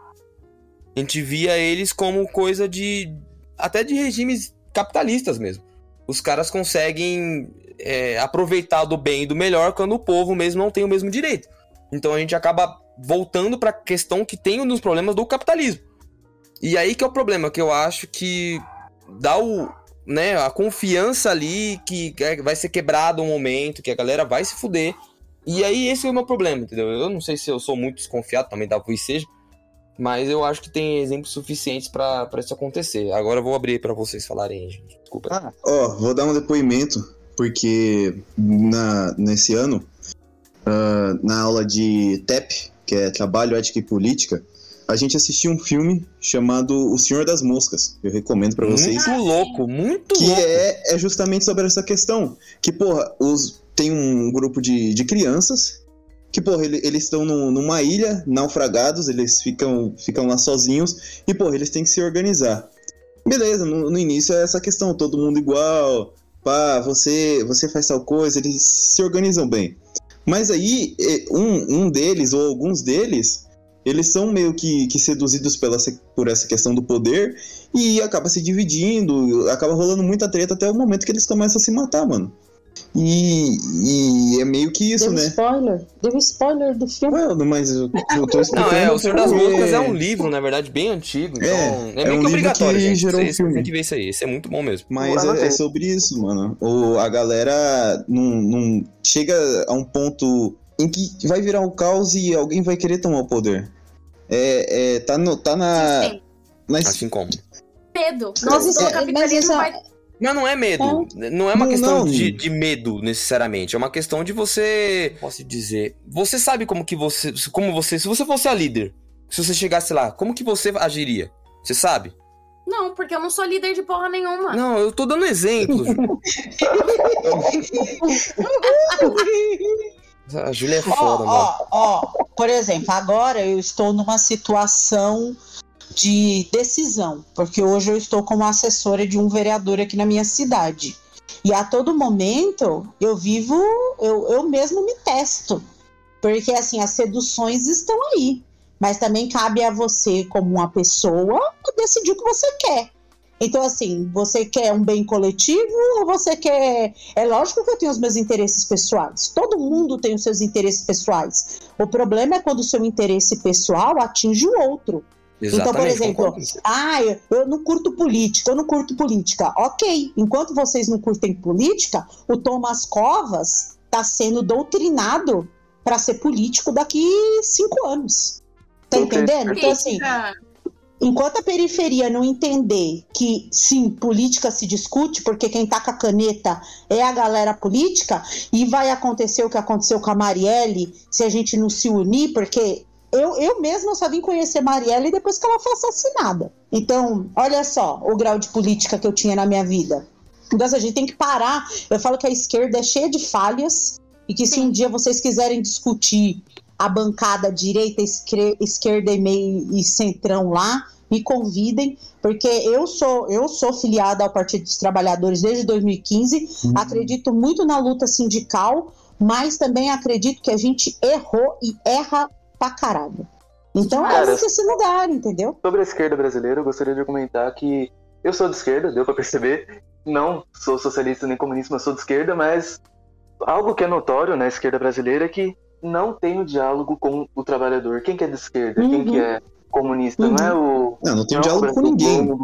A gente via eles como coisa de. até de regimes capitalistas mesmo. Os caras conseguem é, aproveitar do bem e do melhor quando o povo mesmo não tem o mesmo direito. Então a gente acaba voltando pra questão que tem um dos problemas do capitalismo. E aí que é o problema, que eu acho que dá o. Né, a confiança ali que é- vai ser quebrado um momento, que a galera vai se fuder. E aí esse é o meu problema, entendeu? Eu não sei se eu sou muito desconfiado, também da seja. Mas eu acho que tem exemplos suficientes pra isso acontecer. Agora eu vou abrir pra vocês falarem, gente. Desculpa. Ah, ó, vou dar um depoimento, porque na, nesse ano, ah, na aula de TEP, que é Trabalho, Ética e Política, a gente assistiu um filme chamado O Senhor das Moscas. Eu recomendo pra vocês. Muito louco, muito que louco. é, é justamente sobre essa questão. Que, porra, os, tem um grupo de, de crianças que, porra, ele- eles estão num- numa ilha, naufragados, eles ficam, ficam lá sozinhos e, porra, eles têm que se organizar. Beleza, no, no início é essa questão, todo mundo igual, pá, você, você faz tal coisa, eles se organizam bem. Mas aí, eh, um, um deles, ou alguns deles, eles são meio que, que seduzidos pela, por essa questão do poder e acaba se dividindo, acaba rolando muita treta até o momento que eles começam a se matar, mano. E, e é meio que isso, Deu né? spoiler. Deu spoiler do filme. Well, mas eu, eu tô explicando. Não, é, O Senhor das Moscas é um livro, na verdade, bem antigo. Então, É, é, é meio um que obrigatório, que gente. gerou um Vocês filme. têm que ver isso aí. Isso é muito bom mesmo. Mas é, é sobre isso, mano. O, a galera não, não chega a um ponto em que vai virar um caos e alguém vai querer tomar o poder. É, é, tá, no, tá na. Sim, na Assim como. medo. Mas o isso- mas capitalismo isso- vai Mas não é medo. Não é uma Não, questão não. de, de medo, necessariamente. É uma questão de você. Posso dizer. Você sabe como que você. Como você. Se você fosse a líder, se você chegasse lá, como que você agiria? Você sabe? Não, porque eu não sou líder de porra nenhuma. Não, eu tô dando exemplos. a Júlia é Ó, foda, mano. ó, ó, por exemplo, agora eu estou numa situação de decisão, porque hoje eu estou como assessora de um vereador aqui na minha cidade. E a todo momento eu vivo, eu, eu mesmo me testo. Porque assim, as seduções estão aí. Mas também cabe a você, como uma pessoa, decidir o que você quer. Então, assim, você quer um bem coletivo ou você quer é lógico que eu tenho os meus interesses pessoais. Todo mundo tem os seus interesses pessoais. O problema é quando o seu interesse pessoal atinge o outro. Então, por exemplo, concordo. Ah, eu, eu não curto política, eu não curto política. Ok, enquanto vocês não curtem política, o Thomas Covas está sendo doutrinado para ser político daqui cinco anos. Tá entendendo? Então, assim, Enquanto a periferia não entender que sim, política se discute, porque quem tá com a caneta é a galera política, e vai acontecer o que aconteceu com a Marielle se a gente não se unir, porque eu, eu mesma só vim conhecer Marielle depois que ela foi assassinada. Então, olha só o grau de política que eu tinha na minha vida. Então, assim, a gente tem que parar. Eu falo que a esquerda é cheia de falhas e que se Sim. um dia vocês quiserem discutir a bancada direita, esquerda e meio e centrão lá, me convidem, porque eu sou eu sou filiada ao Partido dos Trabalhadores desde 2015, acredito muito na luta sindical, mas também acredito que a gente errou e erra pra caralho. Então é Cara, nesse esse lugar, entendeu? Sobre a esquerda brasileira, eu gostaria de comentar que Eu sou de esquerda, deu pra perceber. Não sou socialista nem comunista, mas sou de esquerda, mas algo que é notório na esquerda brasileira é que não tem o diálogo com o trabalhador. Quem que é de esquerda? Quem Uhum. que é comunista? Não é o. Não, não tem não é diálogo com ninguém.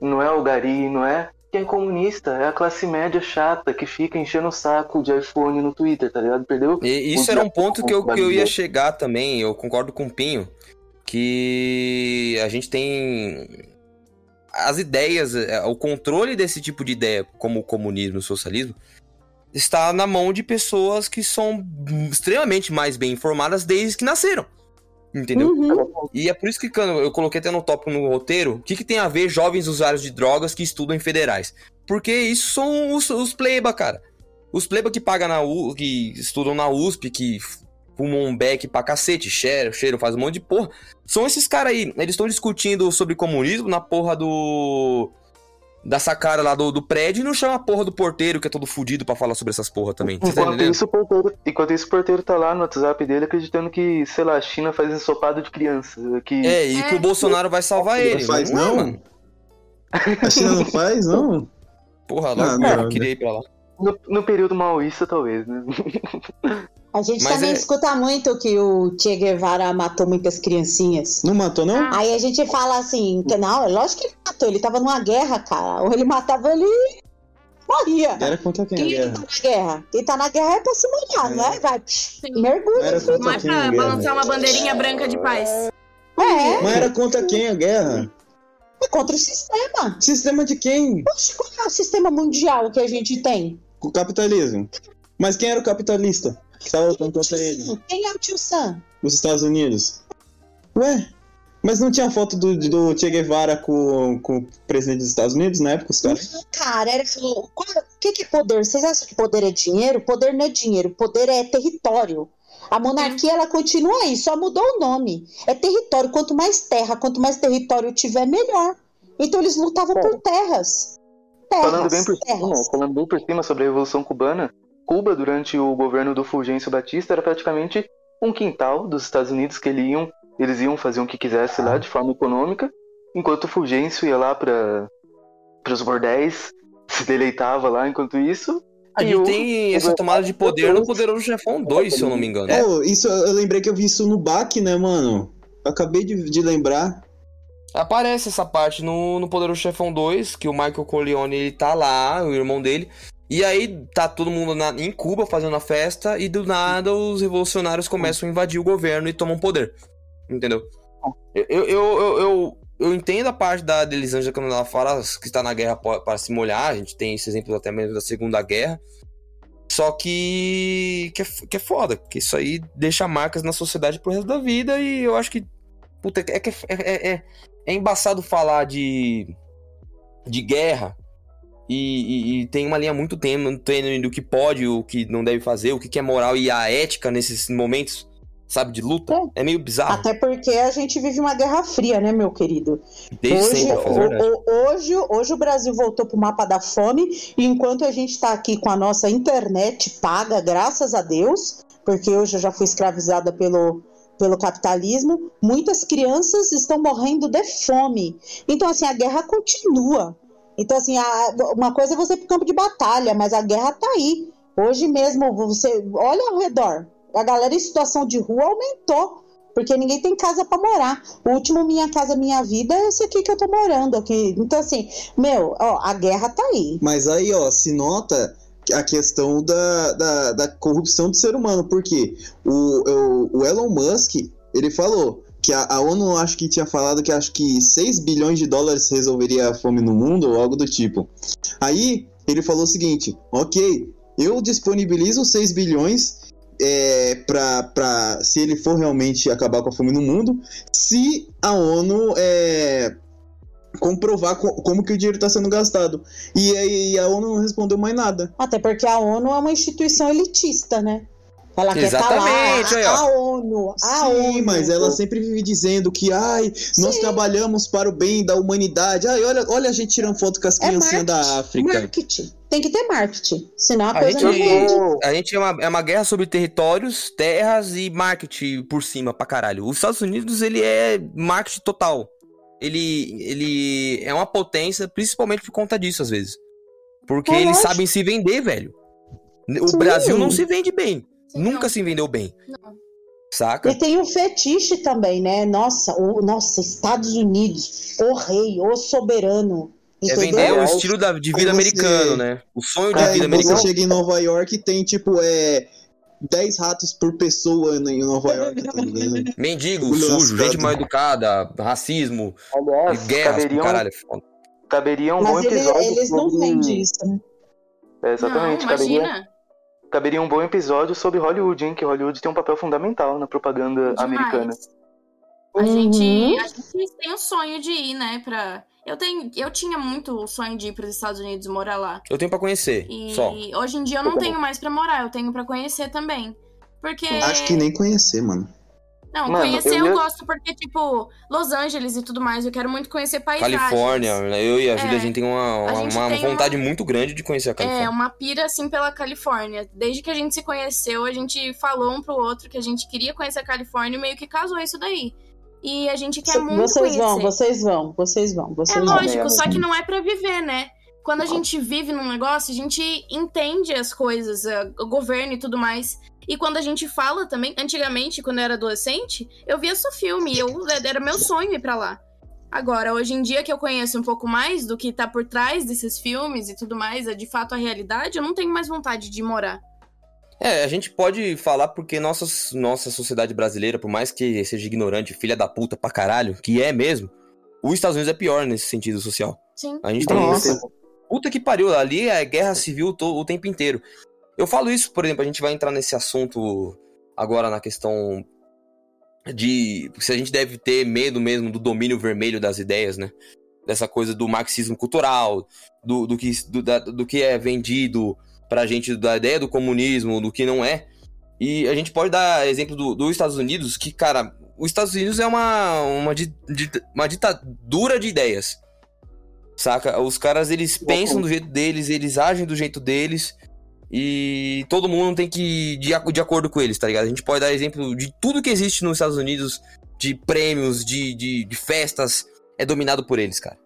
Não é o Gari, não é. Quem é comunista é a classe média chata que fica enchendo o saco de iPhone no Twitter, tá ligado? Perdeu? E isso era um ponto que eu, que eu ia chegar também, eu concordo com o Pinho, que a gente tem as ideias, é, o controle desse tipo de ideia, como o comunismo e o socialismo, está na mão de pessoas que são extremamente mais bem informadas desde que nasceram. Entendeu? Uhum. E é por isso que eu coloquei até no tópico no roteiro, o que, que tem a ver jovens usuários de drogas que estudam em federais? Porque isso são os, os pleba, cara. Os pleba que pagam na U, que estudam na USP, que fumam um beck pra cacete, cheiro, cheiro, faz um monte de porra. São esses caras aí. Eles estão discutindo sobre comunismo na porra do. Da sacada lá do, do prédio e não chama a porra do porteiro, que é todo fudido pra falar sobre essas porra também. Tá Enquanto entendendo? isso, o porteiro, enquanto isso, o porteiro tá lá no WhatsApp dele acreditando que, sei lá, a China faz ensopado de criança. Que É, e que o Bolsonaro vai salvar ele. faz, é, não? mano. A China não faz, não? Porra, Ah, logo não, eu queria ir pra lá. No, no período maoísta, talvez, né? A gente Mas também é- escuta muito que o Che Guevara matou muitas criancinhas. Não matou, não? Aí a gente fala assim, que não, é lógico que ele matou, ele tava numa guerra, cara. Ou ele matava ele morria. Era contra quem Quem que guerra? tá na guerra? Quem tá na guerra é pra se molhar, É. não é? Vai, mergulha. Não é contra quem pra balançar uma bandeirinha branca de paz. É, Mas era contra quem a guerra? é contra o sistema. Sistema de quem? Poxa, qual é o sistema mundial que a gente tem? O capitalismo. Mas quem era o capitalista que tava lutando contra ele? Quem é o tio Sam? Os Estados Unidos. Ué? Mas não tinha foto do, do Che Guevara com, com o presidente dos Estados Unidos na época, os caras? Não, cara, era falou, o que, que é poder? Vocês acham que poder é dinheiro? Poder não é dinheiro, poder é território. A monarquia ela continua aí, só mudou o nome. É território. Quanto mais terra, quanto mais território tiver, melhor. Então eles lutavam por terras. Terras, Falando bem por cima, falando bem por cima sobre a Revolução Cubana, Cuba, durante o governo do Fulgêncio Batista, era praticamente um quintal dos Estados Unidos que eles iam, eles iam fazer o que quisessem lá de forma econômica, enquanto o Fulgêncio ia lá para os bordéis, se deleitava lá enquanto isso. A e gente o- tem essa tomada de poder no Poderoso Chefão 2, se eu não me engano. Pô, isso, eu lembrei que eu vi isso no BAC, né, mano? Eu acabei de, de lembrar. Aparece essa parte no, no Poderoso Chefão 2, que o Michael Corleone ele tá lá, o irmão dele. E aí tá todo mundo na- em Cuba fazendo a festa, e do nada os revolucionários começam a invadir o governo e tomam poder. Entendeu? Eu, eu, eu, eu, eu, entendo a parte da da Elisângela quando ela fala que está na guerra para se molhar. A gente tem esse exemplo até mesmo da Segunda Guerra. Só que, que, é, que é foda, que isso aí deixa marcas na sociedade pro resto da vida e eu acho que. Puta, é que é, é, é, é embaçado falar de, de guerra e, e- e tem uma linha muito tênue do que pode, o que não deve fazer, o que que é moral e a ética nesses momentos, sabe, de luta. É meio bizarro. Até porque a gente vive uma guerra fria, né, meu querido? Desde Hoje, sempre, é o- hoje, hoje o Brasil voltou pro mapa da fome, e enquanto a gente está aqui com a nossa internet paga, graças a Deus, porque hoje eu já fui escravizada pelo, pelo capitalismo, muitas crianças estão morrendo de fome. Então, assim, a guerra continua. Então, assim, a- uma coisa é você ir pro campo de batalha, mas a guerra tá aí. Hoje mesmo, você olha ao redor, a galera em situação de rua aumentou. Porque ninguém tem casa pra morar. O último Minha Casa Minha Vida é esse aqui que eu tô morando aqui. Então, assim, meu, ó, a guerra tá aí. Mas aí, ó, se nota a questão da, da, da corrupção do ser humano, porque o, o, o Elon Musk, ele falou que a, a ONU acho que tinha falado que acho que 6 bilhões de dólares resolveria a fome no mundo ou algo do tipo. Aí ele falou o seguinte: ok, eu disponibilizo 6 bilhões é, pra, se ele for realmente acabar com a fome no mundo, se a ONU é, comprovar co- como que o dinheiro está sendo gastado. E aí a ONU não respondeu mais nada. Até porque a ONU é uma instituição elitista, né? Ela quer estar Exatamente, aí, lá. ó. A ONU, a Sim, ONU. mas ela sempre vive dizendo que, ai, nós Sim. trabalhamos para o bem da humanidade. Ai, olha, olha a gente tirando foto com as É criancinhas da marketing, África. Marketing. Tem que ter marketing. Senão a, A coisa gente, não rende. a gente é, uma, é uma guerra sobre territórios, terras e marketing por cima pra caralho. Os Estados Unidos, ele é marketing total. Ele, ele é uma potência, principalmente por conta disso, às vezes. Porque É eles lógico. sabem se vender, velho. O Sim. Brasil não se vende bem. Sim, Nunca não. se vendeu bem. Não. Saca? E tem o fetiche também, né? Nossa, o, nossa, Estados Unidos, o rei, o soberano. É Entendeu? vender o Aí estilo da, de vida você- americano, né? O sonho de Aí vida você americano. chega em Nova York e tem, tipo, é. 10 ratos por pessoa em Nova York, tá ligado? Mendigo, Olho sujo, gente mal educada, racismo, Aliás, guerras pro caberia, um, caralho. é foda. caberia um bom Mas ele- episódio. eles não sobre- vendem isso, né? É, exatamente, Não, caberia, imagina. caberia um bom episódio sobre Hollywood, hein? Que Hollywood tem um papel fundamental na propaganda Demais. americana. A, Uhum. gente, a gente tem o sonho de ir, né, pra... Eu, tenho, eu tinha muito o sonho de ir pros Estados Unidos e morar lá. Eu tenho pra conhecer, E só. hoje em dia eu não Eu tenho mais pra morar, eu tenho pra conhecer também. Porque... Acho que nem conhecer, mano. Não, Mano, conhecer eu eu, ia- gosto porque, tipo, Los Angeles e tudo mais, eu quero muito conhecer paisagens. Califórnia, eu e a É, Júlia, a gente tem uma, uma, uma tem vontade muito grande de conhecer a É, Califórnia. uma pira, assim, pela Califórnia. Desde que a gente se conheceu, a gente falou um pro outro que a gente queria conhecer a Califórnia e meio que casou isso daí. E a gente quer muito Vocês conhecer. vão, vocês vão, vocês vão, vocês É vão. lógico, só que não é pra viver, né? Quando a gente vive num negócio, a gente entende as coisas, a- o governo e tudo mais. E quando a gente fala também, antigamente, quando eu era adolescente, eu via só filme, eu era meu sonho ir pra lá. Agora, hoje em dia que eu conheço um pouco mais do que tá por trás desses filmes e tudo mais, é de fato a realidade, eu não tenho mais vontade de morar. É, a gente pode falar porque nossa, nossa sociedade brasileira, por mais que seja ignorante, filha da puta pra caralho, que é mesmo, os Estados Unidos é pior nesse sentido social. Sim. A gente tem Nossa. esse- Puta que pariu, ali é guerra civil to- o tempo inteiro. Eu falo isso, por exemplo, a gente vai entrar nesse assunto agora na questão de se a gente deve ter medo mesmo do domínio vermelho das ideias, né? Dessa coisa do marxismo cultural, do, do, que, do, da- do que é vendido pra gente, da ideia do comunismo, do que não é. E a gente pode dar exemplo do- dos Estados Unidos, que, cara, os Estados Unidos é uma, uma, di- uma ditadura de ideias. Saca? Os caras, eles pensam do jeito deles, eles agem do jeito deles. E todo mundo tem que ir de, de acordo com eles, tá ligado? A gente pode dar exemplo de tudo que existe nos Estados Unidos, de prêmios, de, de, de festas, é dominado por eles, cara.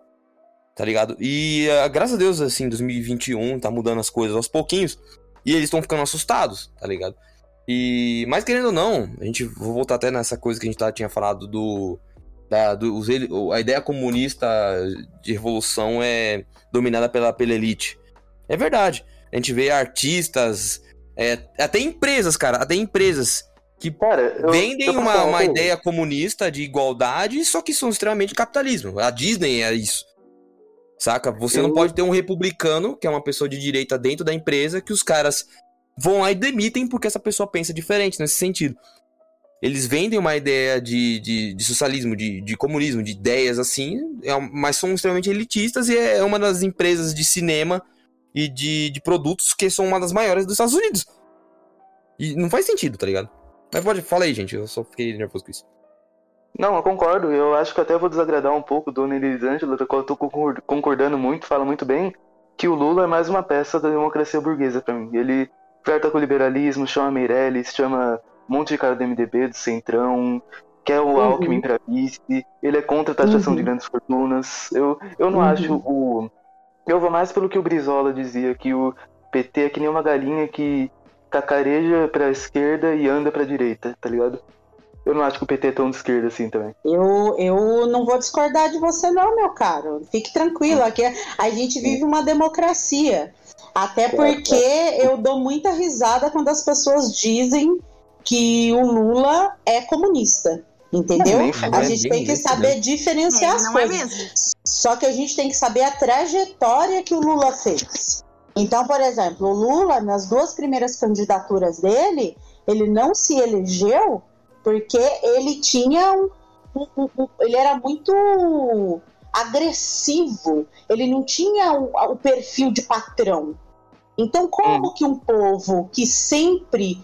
Tá ligado? E ah, graças a Deus, assim, 2021 tá mudando as coisas aos pouquinhos. E eles estão ficando assustados, tá ligado? E, mas querendo ou não, a gente vou voltar até nessa coisa que a gente tá, tinha falado do. Da, do os a ideia comunista de revolução é dominada pela, pela elite. É verdade. A gente vê artistas, é, até empresas, cara, até empresas que Cara, eu, vendem eu uma, uma ideia comunista de igualdade, só que são extremamente capitalismo. A Disney é isso. Saca? você não Eu- pode ter um republicano, que é uma pessoa de direita dentro da empresa, que os caras vão lá e demitem porque essa pessoa pensa diferente nesse sentido. Eles vendem uma ideia de, de, de socialismo, de, de comunismo, de ideias assim, é mas são extremamente elitistas e é uma das empresas de cinema e de, de produtos que são uma das maiores dos Estados Unidos. E não faz sentido, tá ligado? Mas pode, fala aí, gente, eu só fiquei nervoso com isso. Não, eu concordo. Eu acho que até vou desagradar um pouco Dona Elisângela, da qual eu tô concor- concordando muito, fala muito bem, que o Lula é mais uma peça da democracia burguesa pra mim. Ele flerta com o liberalismo, chama Meirelles, chama um monte de cara do MDB, do Centrão, quer o Uhum. Alckmin pra vice, ele é contra a taxação Uhum. de grandes fortunas. Eu, eu não Uhum. acho o. Eu vou mais pelo que o Brizola dizia, que o PT é que nem uma galinha que cacareja pra esquerda e anda pra direita, tá ligado? Eu não acho que o PT é tão de esquerda assim também. Eu, eu não vou discordar de você, não, meu caro. Fique tranquilo, aqui é- a gente vive uma democracia. Até porque eu dou muita risada quando as pessoas dizem que o Lula é comunista. Entendeu? A faz, gente tem que saber É, diferenciar as não é coisas. mesmo? Só que a gente tem que saber a trajetória que o Lula fez. Então, por exemplo, o Lula, nas duas primeiras candidaturas dele, ele não se elegeu porque ele tinha um. um- um- ele era muito agressivo, ele não tinha o, o perfil de patrão. Então, como que um povo que sempre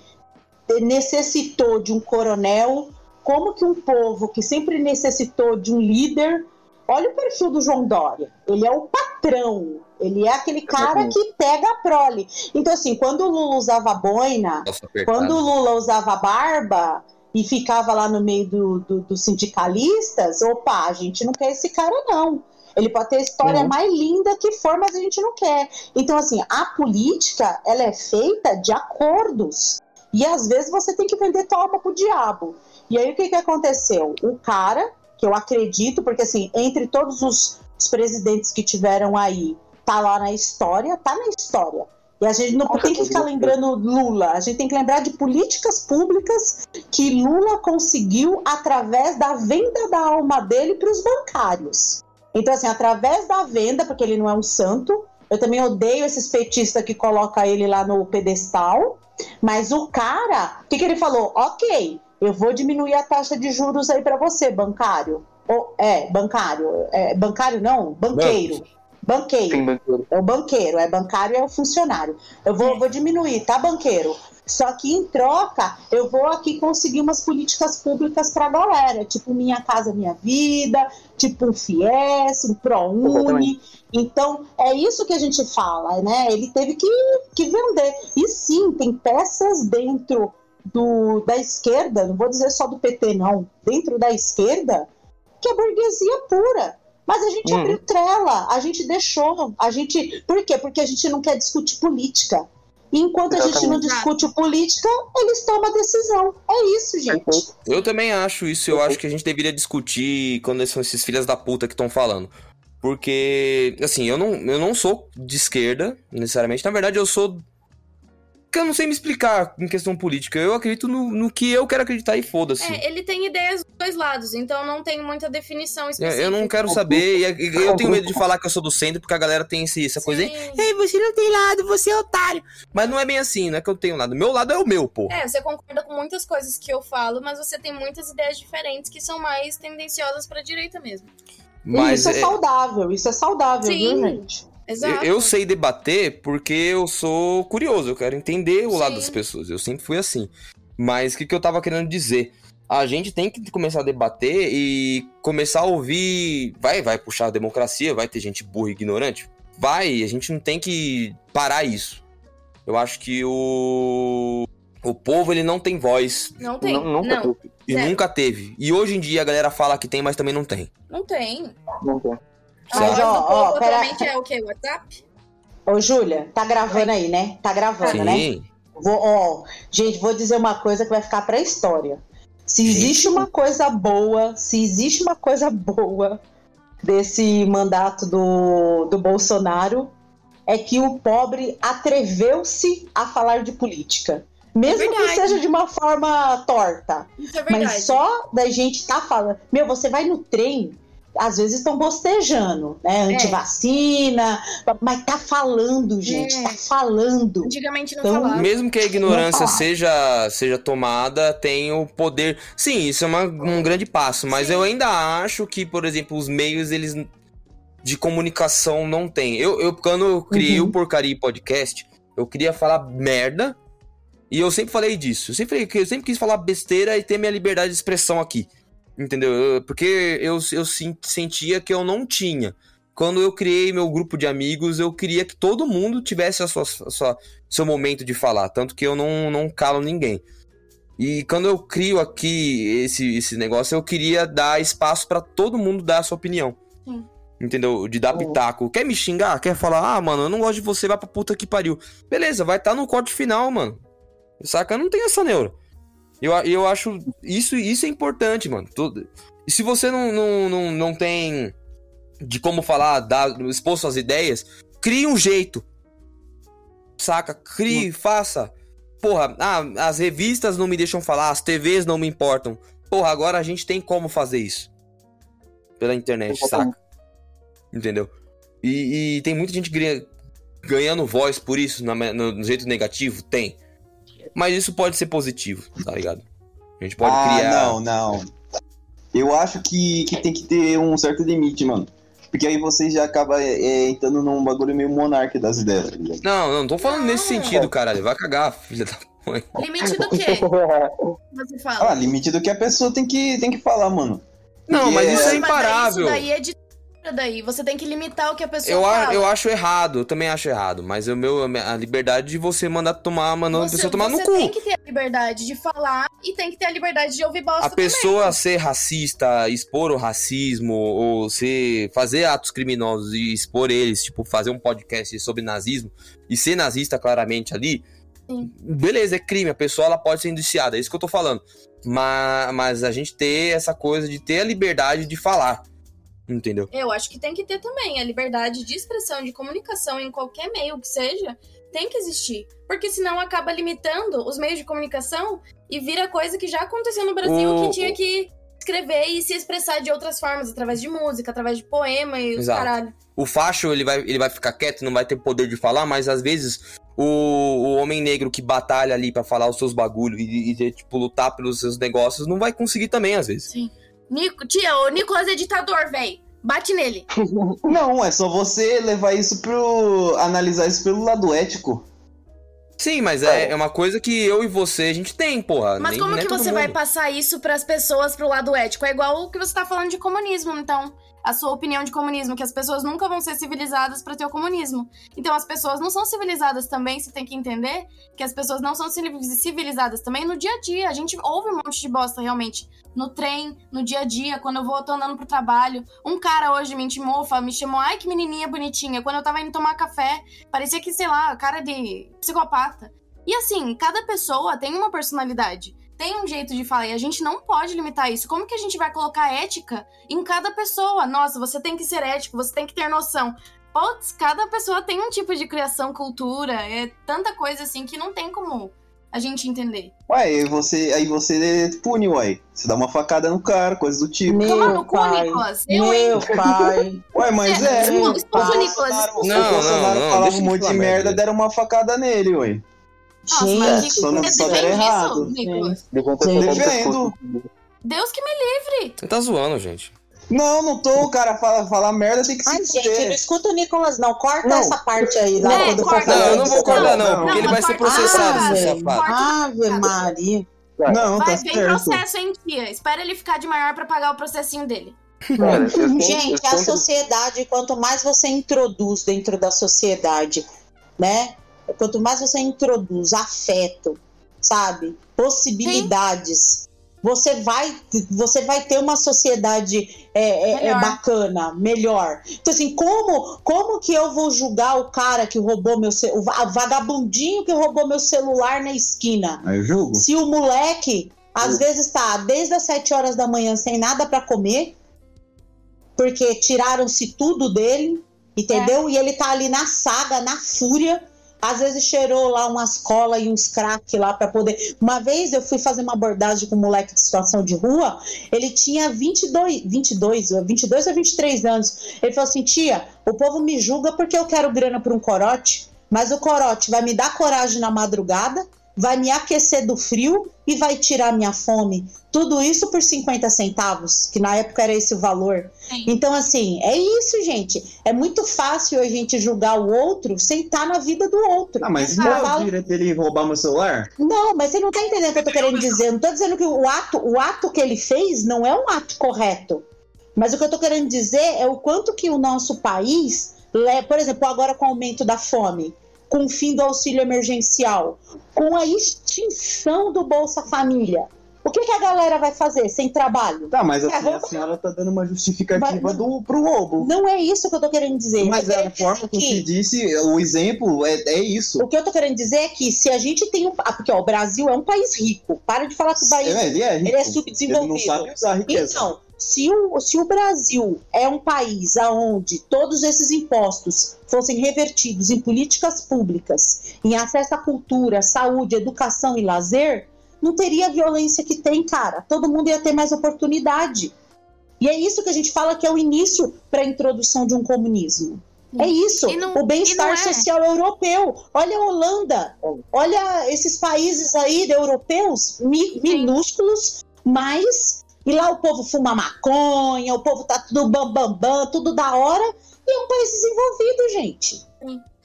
necessitou de um coronel, como que um povo que sempre necessitou de um líder Olha o perfil do João Dória. Ele é o patrão. Ele é aquele cara que pega a prole. Então, assim, quando o Lula usava boina, Nossa, quando o Lula usava barba, e ficava lá no meio do, do- dos sindicalistas, opa, a gente não quer esse cara, não. Ele pode ter a história Uhum. mais linda que for, mas a gente não quer. Então, assim, a política, ela é feita de acordos. E às vezes você tem que vender tua alma pro diabo. E aí o que, que aconteceu? O cara, que eu acredito, porque assim, entre todos os, os presidentes que tiveram aí, tá lá na história, tá na história. E a gente não tem que ficar lembrando Lula, a gente tem que lembrar de políticas públicas que Lula conseguiu através da venda da alma dele para os bancários. Então, assim, através da venda, porque ele não é um santo, eu também odeio esses petistas que colocam ele lá no pedestal, mas o cara, o que, que ele falou? Ok, eu vou diminuir a taxa de juros aí para você, bancário. Ou, é, bancário. É, bancário não, banqueiro. Banqueiro. Sim, banqueiro. É o banqueiro, é bancário é o funcionário. Eu vou, vou diminuir, tá, banqueiro? Só que em troca, eu vou aqui conseguir umas políticas públicas pra galera, tipo Minha Casa Minha Vida, tipo um FIES, um ProUni. Então, é isso que a gente fala, né? Ele teve que, que vender. E sim, tem peças dentro do, da esquerda, não vou dizer só do PT, não, dentro da esquerda, que é burguesia pura. Mas a gente Uhum. abriu trela, a gente deixou, a gente. Por quê? Porque a gente não quer discutir política. E enquanto a gente não discute política, eles tomam a decisão. É isso, gente. Eu também acho isso. Eu acho que a gente deveria discutir quando são esses filhas da puta que estão falando. Porque, assim, eu não, eu não sou de esquerda, necessariamente. Na verdade, eu sou. Que eu não sei me explicar em questão política. Eu acredito no, no que eu quero acreditar e foda-se. É, ele tem ideias dos dois lados, então não tem muita definição Eu, específica. eu não quero saber. E e eu tenho medo de falar que eu sou do centro, porque a galera tem esse, essa coisa aí. Sim. Ei, você não tem lado, você é otário. Mas não é bem assim, não é que eu tenho lado. Meu lado é o meu, pô. É, você concorda com muitas coisas que eu falo, mas você tem muitas ideias diferentes que são mais tendenciosas pra direita mesmo. Mas isso é, é- saudável, isso é saudável, Sim. viu, gente? Exato. Eu, eu sei debater porque eu sou curioso, eu quero entender o lado Sim. das pessoas. Eu sempre fui assim. Mas o que, que eu tava querendo dizer? A gente tem que começar a debater e começar a ouvir. Vai, vai puxar a democracia, vai ter gente burra e ignorante? Vai, a gente não tem que parar isso. Eu acho que o. O povo ele não tem voz Não tem. Não, Não, nunca não, teve. e Zero. nunca teve. E hoje em dia a galera fala que tem, mas também não tem. tem. Não tem. Mas, ó, ó, pera- atualmente é o quê? WhatsApp? Ô, Júlia, tá gravando aí, né? Tá gravando, né? Sim. Vou, ó, gente, vou dizer uma coisa que vai ficar pra história. Se Gente. existe uma coisa boa, se existe uma coisa boa desse mandato do, do Bolsonaro, é que o pobre atreveu-se a falar de política. Mesmo que verdade. seja de uma forma torta. Isso é verdade. Mas só da gente tá falando. Meu, você vai no trem, às vezes estão bostejando, né? Antivacina, mas tá falando, gente, É. tá falando. Antigamente não Então, falava. Mesmo que a ignorância seja, seja tomada, tem o poder. Sim, isso é uma- um grande passo, mas Sim. eu ainda acho que, por exemplo, os meios eles de comunicação não têm. Eu, eu quando eu criei Uhum. o Porcaria Podcast, eu queria falar merda e eu sempre falei disso. Eu sempre, eu sempre quis falar besteira e ter minha liberdade de expressão aqui. Entendeu? Eu- porque eu, eu sen- sentia que eu não tinha. Quando eu criei meu grupo de amigos, eu queria que todo mundo tivesse a sua, a sua, seu momento de falar. Tanto que eu não, não calo ninguém. E quando eu crio aqui esse, esse negócio, eu queria dar espaço pra todo mundo dar a sua opinião. Sim. Entendeu? De dar pitaco. Quer me xingar? Quer falar, ah, mano, eu não gosto de você, vai pra puta que pariu. Beleza, vai estar no corte final, mano. Saca? Não tem essa neura. Eu, eu acho. Isso, isso é importante, mano. Tudo- E se você não, não, não, não tem de como falar, dar, expor suas ideias, crie um jeito. Saca? Crie, faça. Porra, ah, as revistas não me deixam falar, as TVs não me importam. Porra, agora a gente tem como fazer isso. Pela internet, saca? Entendeu? E, e tem muita gente ganha- ganhando voz por isso, na no, no jeito negativo? Tem. Mas isso pode ser positivo, tá ligado? A gente pode ah, criar. não, não. Eu acho que, que tem que ter um certo limite, mano. Porque aí você já acaba é, é, entrando num bagulho meio monarca das ideias, tá ligado? Não, não, tô falando nesse Não. sentido, caralho. Vai cagar, filha da mãe. Limite do quê? Você Ah, fala. limite do que a pessoa tem que, tem que falar, mano. Não, Porque mas isso é é- imparável. Isso daí é ditadura. Daí. Você tem que limitar o que a pessoa Eu, a- fala. eu acho errado, eu também acho errado. Mas o meu, a liberdade de você mandar tomar, mandando a você, pessoa tomar no você cu. tem que ter a liberdade de falar e tem que ter a liberdade de ouvir bosta A pessoa também. ser racista, expor o racismo, ou ser, fazer atos criminosos e expor eles, tipo, fazer um podcast sobre nazismo e ser nazista claramente ali, Sim. beleza, é crime, a pessoa ela pode ser indiciada, é isso que eu tô falando. Mas, mas a gente ter essa coisa de ter a liberdade de falar, entendeu? Eu acho que tem que ter também a liberdade de expressão, de comunicação em qualquer meio que seja, tem que existir. Porque senão acaba limitando os meios de comunicação e vira coisa que já aconteceu no Brasil, O- que tinha que escrever e se expressar de outras formas, através de música, através de poema e Exato. caralho. O facho, ele vai, ele vai ficar quieto, não vai ter poder de falar, mas às vezes o, o homem negro que batalha ali pra falar os seus bagulhos e, e, tipo, lutar pelos seus negócios, não vai conseguir também, às vezes. Nico, tia, o Nicolas é ditador, véi. Bate nele. Não, é só você levar isso pro. analisar isso pelo lado ético. Sim, mas é, é uma coisa que eu e você, a gente tem, porra. Mas Nem- como nem que todo você vai mundo. passar isso pras pessoas pro lado ético? É igual o que você tá falando de comunismo, então. A sua opinião de comunismo, que as pessoas nunca vão ser civilizadas pra ter o comunismo. Então as pessoas não são civilizadas também, você tem que entender que as pessoas não são civili- civilizadas também no dia a dia. A gente ouve um monte de bosta realmente. No trem, no dia a dia, quando eu vou tô andando pro trabalho. Um cara hoje me intimou, me chamou, ai que menininha bonitinha. Quando eu tava indo tomar café, parecia que, sei lá, cara de psicopata. E assim, cada pessoa tem uma personalidade, tem um jeito de falar, e a gente não pode limitar isso. Como que a gente vai colocar ética em cada pessoa? Nossa, você tem que ser ético, você tem que ter noção. Putz, cada pessoa tem um tipo de criação, cultura, é tanta coisa assim que não tem como a gente entender. Ué, você, aí você pune, ué. Você dá uma facada no cara, coisa do tipo. Toma Meu no cu, pai. Nicolas. Eu, hein? Meu pai. Ué, mas é. É, expulsa o. Nicolas, Bolsonaro, expulsa o Não, não, Bolsonaro não, falava um monte de merda. deram uma facada nele, ué. Nossa, mas que só não você defende errado. isso, Nicolas? Defendo. pescoço. Deus que me livre. Você tá zoando, gente. Não, não tô. O cara fala, fala merda, tem que se Ai, gente, não escuta o Nicolas, não. Corta Não. essa parte aí lá. É, corta. Não, eu não vou acordar, não, Não, porque não, ele vai ser corta. processado, Ah, velho. safado. Ave Maria. Não, Vai, tá vem certo. processo, hein, tia? Espera ele ficar de maior pra pagar o processinho dele. Cara, Gente, a sociedade, quanto mais você introduz dentro da sociedade, né? Quanto mais você introduz afeto, sabe? Possibilidades, você vai, você vai ter uma sociedade é, é, é Melhor. bacana, melhor. Então, assim, como, como que eu vou julgar o cara que roubou meu o va- vagabundinho que roubou meu celular na esquina? Aí eu julgo. Se o moleque, às vezes, tá desde as 7 horas da manhã sem nada pra comer, porque tiraram-se tudo dele, entendeu? E ele tá ali na saga, na fúria. Às vezes cheirou lá umas colas e uns crack lá pra poder. Uma vez eu fui fazer uma abordagem com um moleque de situação de rua, ele tinha 22, 22, ou 22 ou 23 anos. Ele falou assim: tia, o povo me julga porque eu quero grana por um corote, mas o corote vai me dar coragem na madrugada, vai me aquecer do frio e vai tirar minha fome. Tudo isso por 50 centavos, que na época era esse o valor. Sim. Então, assim, é isso, gente. É muito fácil a gente julgar o outro sem estar na vida do outro. Ah, mas não é o direito dele roubar meu celular? Não, mas você não tá entendendo o que eu tô querendo dizer. Eu não tô dizendo que o ato, o ato que ele fez não é um ato correto. Mas o que eu tô querendo dizer é o quanto que o nosso país, le- por exemplo, agora com o aumento da fome, com o fim do auxílio emergencial, com a extinção do Bolsa Família, o que, que a galera vai fazer sem trabalho? Tá, mas É, assim, a senhora tá dando uma justificativa Vai- do, pro roubo. Não é isso que eu tô querendo dizer. Mas é quero a forma que que- você disse, o exemplo é, é isso. O que eu tô querendo dizer é que se a gente tem um. ah, Porque ó, o Brasil é um país rico. Para de falar que o país É, ele é rico. ele é subdesenvolvido. Ele não sabe usar riqueza. Então, se o, se o Brasil é um país onde todos esses impostos fossem revertidos em políticas públicas, em acesso à cultura, saúde, educação e lazer, não teria a violência que tem, cara. Todo mundo ia ter mais oportunidade. E é isso que a gente fala que é o início para a introdução de um comunismo. É isso, E não- o bem-estar é. social europeu. Olha a Holanda, olha esses países aí europeus mi- minúsculos, mas e lá o povo fuma maconha, o povo tá tudo bambambam, bam, bam, tudo da hora, e é um país desenvolvido, gente.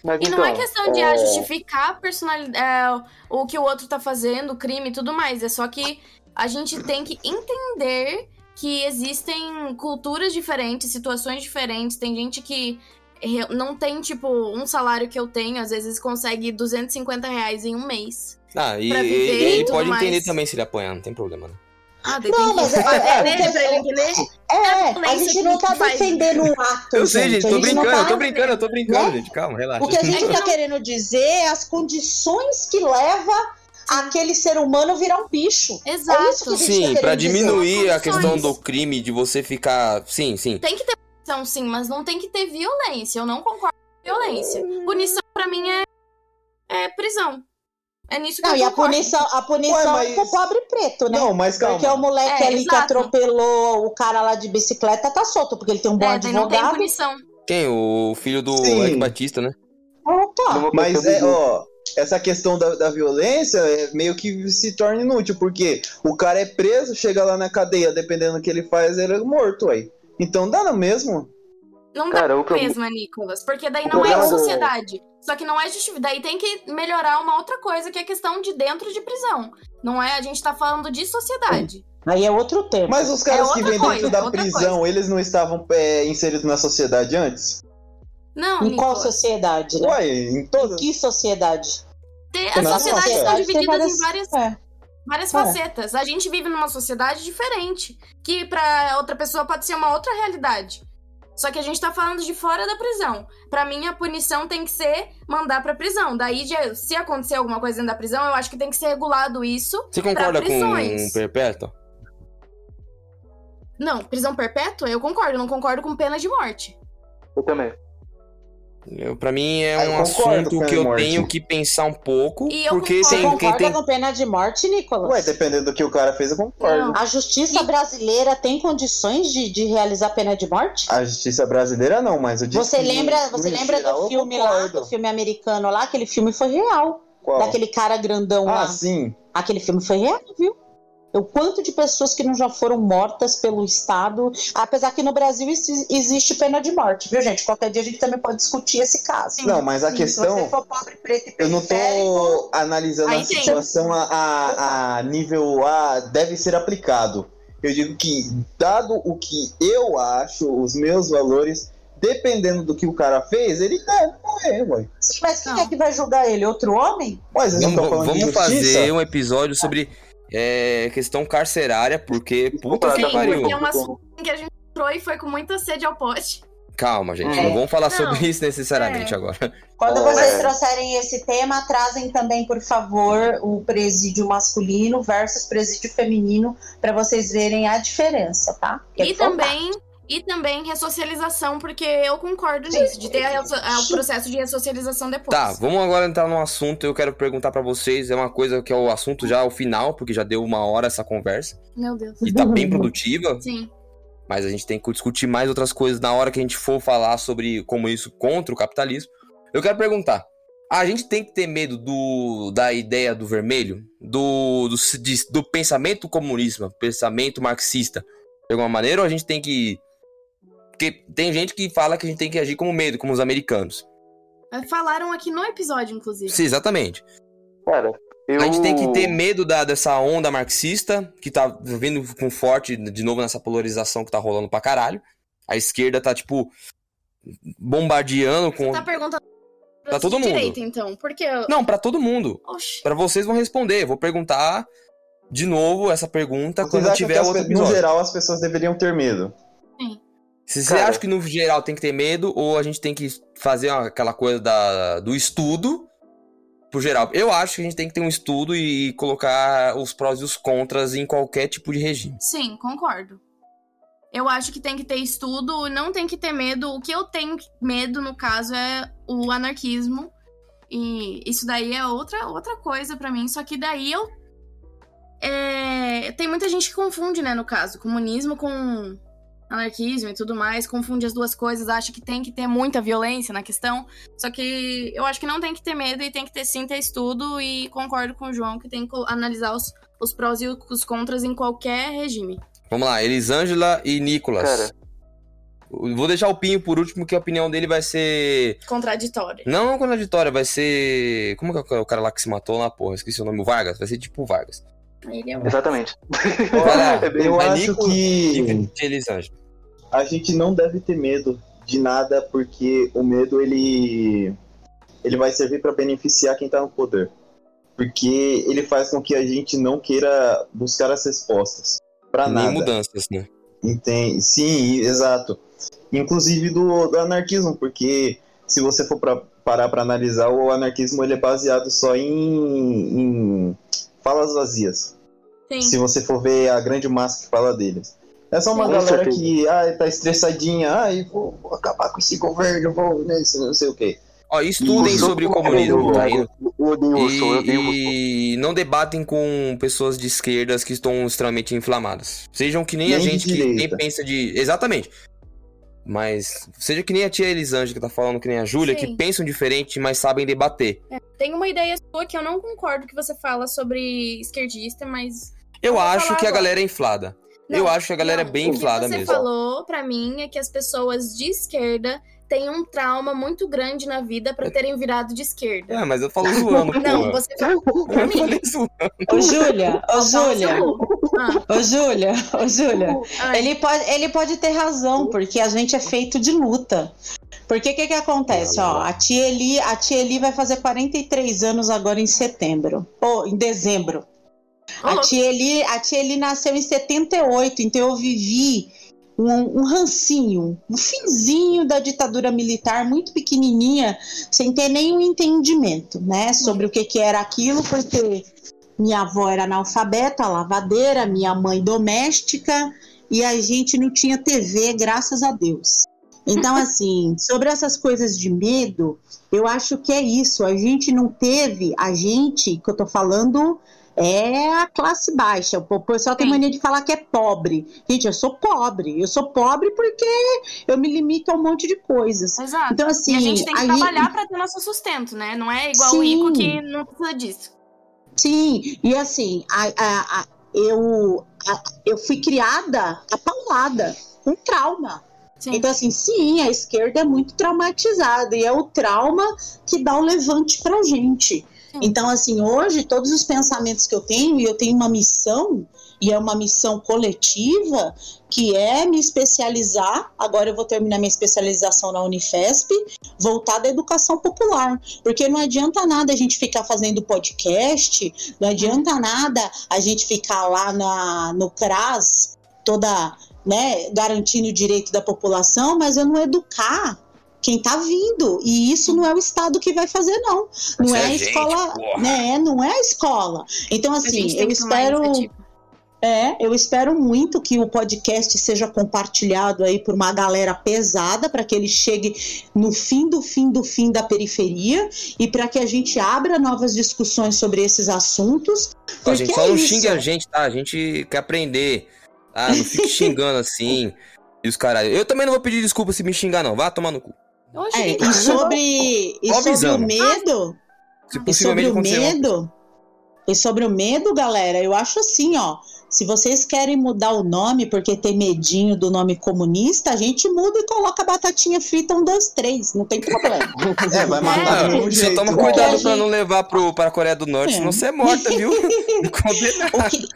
Mas E não é então, questão de é, ah, justificar a personalidade, o que o outro tá fazendo, o crime e tudo mais. É só que a gente tem que entender que existem culturas diferentes, situações diferentes. Tem gente que não tem, tipo, um salário que eu tenho, às vezes consegue 250 reais em um mês. Ah, e, Pra viver e- e pode mais. entender também se ele apanhar, não tem problema, né? Ah, Não, mas é- é- é. É, a violência gente não tá defendendo um ato. Eu sei, gente, a tô não brincando, tá- eu tô brincando, eu tô brincando, gente. Calma, relaxa. O que a gente tá querendo dizer é as condições que leva aquele ser humano virar um bicho. É isso que Exato. a gente Sim, tá pra querendo dizer. diminuir a questão do crime, de você ficar. Sim, sim. Tem que ter punição, sim, mas não tem que ter violência. Eu não concordo com violência. Punição, pra mim, é, é prisão. É nisso que Não, eu e a punição, a punição Ué, mas- pro pobre preto, né? Não, mas calma. Porque o moleque É, ali que exato. atropelou o cara lá de bicicleta tá solto, porque ele tem um bom É, daí não tem advogado. punição. Quem? O filho do. Eric Batista, né? Opa! Numa Mas é, ó, essa questão da, da violência é meio que se torna inútil, porque o cara é preso, chega lá na cadeia, dependendo do que ele faz, ele é morto aí. Então dá no mesmo. Não Cara, dá o problema- mesmo, Nicolas, porque daí o não é a do- sociedade. Só que não é justificado. Daí tem que melhorar uma outra coisa, que é a questão de dentro de prisão. Não é, a gente tá falando de sociedade. Aí é outro tema. Mas os caras que outra vêm coisa, dentro da prisão, eles não estavam é, inseridos na sociedade antes? Não, Em qual sociedade, né? Uai, em Em todas. que sociedade? Tem- Na As sociedades sociedade estão divididas várias- em várias, É. várias É. facetas. A gente vive numa sociedade diferente, que pra outra pessoa pode ser uma outra realidade. Só que a gente tá falando de fora da prisão. Pra mim, a punição tem que ser mandar pra prisão. Daí, se acontecer alguma coisa dentro da prisão, eu acho que tem que ser regulado isso. Você concorda com prisões. perpétua? Não, prisão perpétua, eu concordo. Não concordo com pena de morte. Eu também. Pra mim é Ah, eu um assunto que eu morte. tenho que pensar um pouco. E eu porque concordo. Tem, quem concorda tem. com pena de morte, Nicolas? Ué, dependendo do que o cara fez, eu concordo. Não. A justiça E- brasileira tem condições de, de realizar pena de morte? A justiça brasileira não, mas eu disse Você que lembra, você lembra geral, do filme lá, do filme americano lá? Aquele filme foi real. Qual? Daquele cara grandão Ah, lá. sim. Aquele filme foi real, viu? O quanto de pessoas que não já foram mortas pelo Estado, apesar que no Brasil exi- existe pena de morte, viu, gente? Qualquer dia a gente também pode discutir esse caso. Não, mas a Sim, questão- Se você for pobre, preto e Eu não tô analisando Aí a tem. situação a, a, nível A deve ser aplicado. Eu digo que, dado o que eu acho, os meus valores, dependendo do que o cara fez, ele deve morrer, ué. Sim, mas quem Não. é que vai julgar ele? Outro homem? Mas não Vamos, fazer um episódio sobre é, questão carcerária, porque puta Sim, que pariu. porque é um assunto que a gente entrou e foi com muita sede ao pote. Calma, gente. É. Não vamos falar Não. sobre isso necessariamente É. agora. Quando É. vocês trouxerem esse tema, trazem também, por favor, o presídio masculino versus presídio feminino, para vocês verem a diferença, tá? Que é E também, e também ressocialização, porque eu concordo nisso, de ter a resso- a- o processo de ressocialização depois. Tá, vamos agora entrar num assunto. Eu quero perguntar pra vocês. É uma coisa que é o assunto já, o final, porque já deu uma hora essa conversa. Meu Deus. E tá bem produtiva. Sim. Mas a gente tem que discutir mais outras coisas na hora que a gente for falar sobre como isso contra o capitalismo. Eu quero perguntar. A gente tem que ter medo do, da ideia do vermelho? Do, do, de- do pensamento comunista, pensamento marxista, de alguma maneira? Ou a gente tem que. Porque tem gente que fala que a gente tem que agir como medo, como os americanos. Falaram aqui no episódio, inclusive. Sim, exatamente. Cara, eu... A gente tem que ter medo da, dessa onda marxista, que tá vindo com forte, de novo, nessa polarização que tá rolando pra caralho. A esquerda tá, tipo, bombardeando com. Tá perguntando Pra todo mundo. direita, então. Porque. eu- Não, pra todo mundo. Oxi. Pra vocês vão responder. Eu Vou perguntar de novo essa pergunta Vocês quando tiver outro pe- no episódio. geral as pessoas deveriam ter medo? Se você Cara. acha que no geral tem que ter medo, ou a gente tem que fazer aquela coisa da, do estudo pro geral. Eu acho que a gente tem que ter um estudo e colocar os prós e os contras em qualquer tipo de regime. Sim, concordo. Eu acho que tem que ter estudo, não tem que ter medo. O que eu tenho medo, no caso, é o anarquismo. E isso daí é outra, outra coisa pra mim. Só que daí eu. é, Tem muita gente que confunde, né, no caso, comunismo com anarquismo e tudo mais, confunde as duas coisas, acha que tem que ter muita violência na questão. Só que eu acho que não tem que ter medo e tem que ter sim ter estudo. E concordo com o João que tem que analisar os, os prós e os contras em qualquer regime. Vamos lá, Elisângela e Nicolas. Cara. Vou deixar o Pinho por último, que a opinião dele vai ser. Contraditório. Não, não contraditória, vai ser. Como que é o cara lá que se matou lá, porra? Esqueci o nome, o Vargas. Vai ser tipo o Vargas. Ele é um... Exatamente. Olha, É bem- Eu É acho Nico que Elisângela. A gente não deve ter medo de nada, porque o medo ele ele vai servir para beneficiar quem tá no poder. Porque ele faz com que a gente não queira buscar as respostas para Nem nada. mudanças, né? Entende? Sim, exato. Inclusive do, do anarquismo, porque se você for pra, parar para analisar, o anarquismo ele é baseado só em, em falas vazias. Sim. Se você for ver a grande massa que fala deles. É só uma Com galera certeza. que ai, tá estressadinha, ai, vou, vou acabar com esse governo, vou, né, isso, não sei o quê. Ó, estudem sobre o comunismo, tá? E, Eu eu odeio o Russo. e não debatem com pessoas de esquerdas que estão extremamente inflamadas. Sejam que nem a Nem de gente que nem pensa de. Exatamente. Mas seja que nem a tia Elisângela que tá falando, que nem a Júlia, que pensam diferente, mas sabem debater. Tem uma ideia sua que eu não concordo que você fala sobre esquerdista, mas. Eu vou acho que a agora. galera é inflada. Eu Não, acho que a galera não, é bem inflada O que você mesmo. falou pra mim é que as pessoas de esquerda têm um trauma muito grande na vida pra terem virado de esquerda. É, mas eu falo zoando, Não, porra. você falou pra Eu mim. zoando. Ô, Júlia, ô, Júlia, Ah, ô, Júlia, ô, Júlia. Ele pode, ele pode ter razão, porque a gente é feito de luta. Porque o que, que acontece? Ó, a tia, Eli, a tia Eli vai fazer 43 anos agora em setembro. Ou em dezembro. A tia, Eli, a tia Eli nasceu em 78, então eu vivi um, um rancinho, um finzinho da ditadura militar, muito pequenininha, sem ter nenhum entendimento, né, sobre o que, que era aquilo, porque minha avó era analfabeta, lavadeira, minha mãe doméstica, e a gente não tinha TV, graças a Deus. Então, assim, sobre essas coisas de medo, eu acho que é isso. A gente não teve, a gente, que eu tô falando, é a classe baixa. O pessoal tem mania de falar que é pobre. Gente, eu sou pobre. Eu sou pobre porque eu me limito a um monte de coisas. Exato. Então, assim, e a gente tem que aí- trabalhar pra ter nosso sustento, né? Não é igual o Sim. Ico que não precisa disso. Sim, e assim, a, a- a- eu, eu fui criada apaulada, com trauma. Sim. Então, assim, sim, a esquerda é muito traumatizada e é o trauma que dá o levante pra gente. Então, assim, hoje, todos os pensamentos que eu tenho, e eu tenho uma missão, e é uma missão coletiva, que é me especializar. Agora eu vou terminar minha especialização na Unifesp, voltar da educação popular. Porque não adianta nada a gente ficar fazendo podcast, não adianta nada a gente ficar lá na, no CRAS, toda, né, garantindo o direito da população, mas eu não educar quem tá vindo. E isso não é o Estado que vai fazer, não. Não Isso é é a a gente, escola, porra. né? Não é a escola. Então, a assim, eu espero. É, eu espero muito que o podcast seja compartilhado aí por uma galera pesada para que ele chegue no fim do fim do fim da periferia e para que a gente abra novas discussões sobre esses assuntos. Ó, Porque gente, só é não isso. xingue a gente, tá? A gente quer aprender. Ah, não fique xingando assim. E os caralho. Eu também não vou pedir desculpa se me xingar, não. Vá tomar no cu. É, e sobre, e sobre o medo, e sobre o medo, e sobre o medo, galera, eu acho assim, ó. Se vocês querem mudar o nome porque tem medinho do nome comunista, a gente muda e coloca batatinha frita um, dois, três. Não tem problema. É, vai matar mesmo só toma cuidado pra gente- não levar pro, pra Coreia do Norte, É. senão você é morta, viu? O que,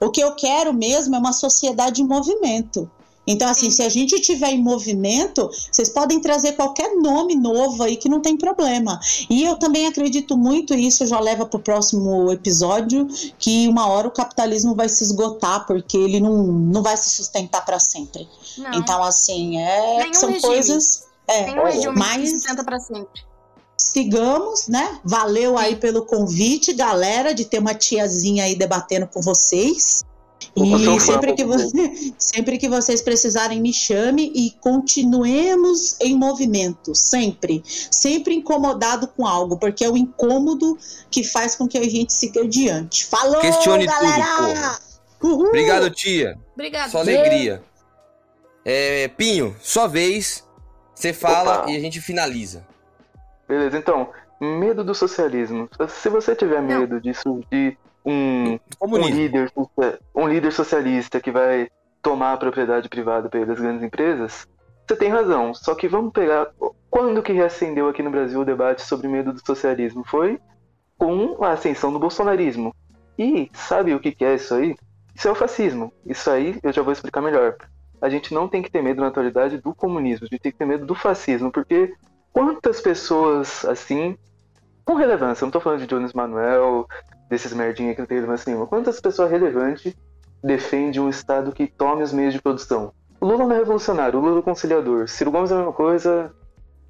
o que eu quero mesmo é uma sociedade em movimento. Então, assim, se a gente tiver em movimento, vocês podem trazer qualquer nome novo aí que não tem problema. E eu também acredito muito, e isso já leva para o próximo episódio, que uma hora o capitalismo vai se esgotar, porque ele não, não vai se sustentar para sempre. não. Então, assim, é, Nenhum são regime. coisas. É, Tem um regime mas sustenta pra sempre. sigamos, né? Valeu aí pelo convite, galera, de ter uma tiazinha aí debatendo com vocês. E sempre que, você, sempre que vocês precisarem, me chame e continuemos em movimento, sempre. Sempre incomodado com algo, porque é o incômodo que faz com que a gente siga adiante. Falou, Questione tudo, galera! Uhul! Obrigado, tia. Obrigada. Só alegria. É, Pinho, sua vez. Você fala Opa. e a gente finaliza. Beleza, então, medo do socialismo. Se você tiver Não. medo de surgir um, um, líder, um líder socialista que vai tomar a propriedade privada pelas grandes empresas, você tem razão. Só que vamos pegar. Quando que reacendeu aqui no Brasil o debate sobre medo do socialismo? Foi com a ascensão do bolsonarismo. E sabe o que, é isso aí? Isso é o fascismo. Isso aí eu já vou explicar melhor. A gente não tem que ter medo na atualidade do comunismo, a gente tem que ter medo do fascismo, porque quantas pessoas assim, com relevância, eu não tô falando de Jones Manuel, desses merdinha que não tem relevância nenhuma, quantas pessoas relevantes defendem um Estado que tome os meios de produção? O Lula não é revolucionário, o Lula é conciliador, Ciro Gomes é a mesma coisa,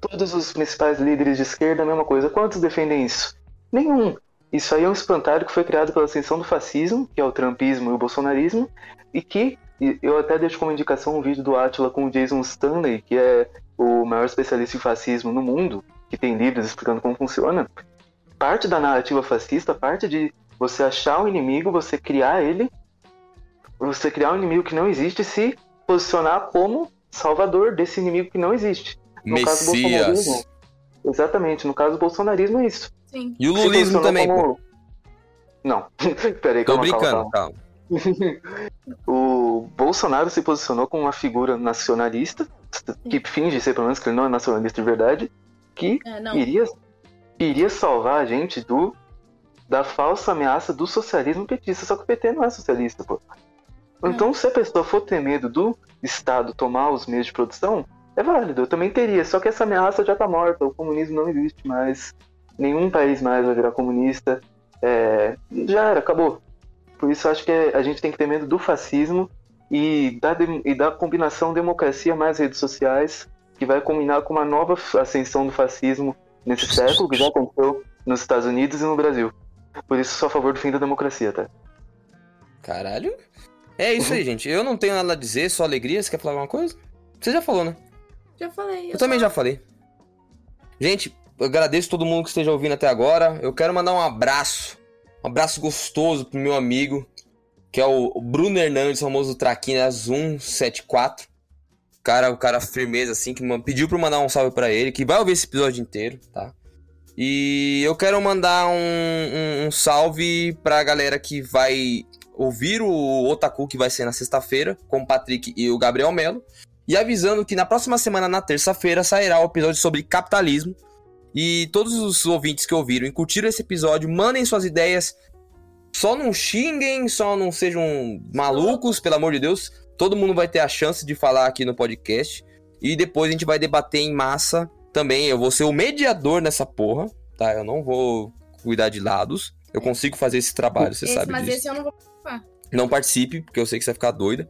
todos os principais líderes de esquerda é a mesma coisa. Quantos defendem isso? Nenhum. Isso aí é um espantalho que foi criado pela ascensão do fascismo, que é o trumpismo e o bolsonarismo, e que eu até deixo como indicação um vídeo do Atila com o Jason Stanley, que é o maior especialista em fascismo no mundo, que tem livros explicando como funciona. Parte da narrativa fascista, parte de você achar um inimigo, você criar ele, você criar um inimigo que não existe e se posicionar como salvador desse inimigo que não existe. No caso do Messias. bolsonarismo. Exatamente, no caso do bolsonarismo é isso. Sim. E o lulismo também, como- pô. Não, peraí, Tô calma, calma, brincando, calma. calma. o Bolsonaro se posicionou como uma figura nacionalista, que finge ser pelo menos que ele não é nacionalista de verdade, que É, iria, iria salvar a gente do da falsa ameaça do socialismo petista. Só que o PT não é socialista, pô. Então, se a pessoa for ter medo do Estado tomar os meios de produção, é válido. Eu também teria. Só que essa ameaça já tá morta. O comunismo não existe mais. Nenhum país mais vai virar comunista. É, já era, acabou. Por isso, acho que é- a gente tem que ter medo do fascismo e da, e da combinação democracia mais redes sociais, que vai combinar com uma nova ascensão do fascismo nesse século, que já aconteceu nos Estados Unidos e no Brasil. Por isso, sou a favor do fim da democracia, tá? Caralho. É isso aí, gente. Eu não tenho nada a dizer, só alegria. Você quer falar alguma coisa? Você já falou, né? Já falei. Eu também já falei. Gente, eu agradeço todo mundo que esteja ouvindo até agora. Eu quero mandar um abraço. Um abraço gostoso pro meu amigo, que é o o Bruno Hernandes, famoso Traquinas 174. Cara, o cara firmeza, assim, que pediu pra eu mandar um salve pra ele, que vai ouvir esse episódio inteiro, tá? E eu quero mandar um, um- um salve pra galera que vai ouvir o Otaku, que vai ser na sexta-feira, com o Patrick e o Gabriel Melo. E avisando que na próxima semana, na terça-feira, sairá o episódio sobre capitalismo. E todos os ouvintes que ouviram e curtiram esse episódio, mandem suas ideias. Só não xinguem, só não sejam malucos, pelo amor de Deus. Todo mundo vai ter a chance de falar aqui no podcast. E depois a gente vai debater em massa também. Eu vou ser o mediador nessa porra, tá? Eu não vou cuidar de lados. Eu consigo fazer esse trabalho, você Esse- sabe mas disso. esse eu não vou. Não participe, porque eu sei que você vai ficar doida.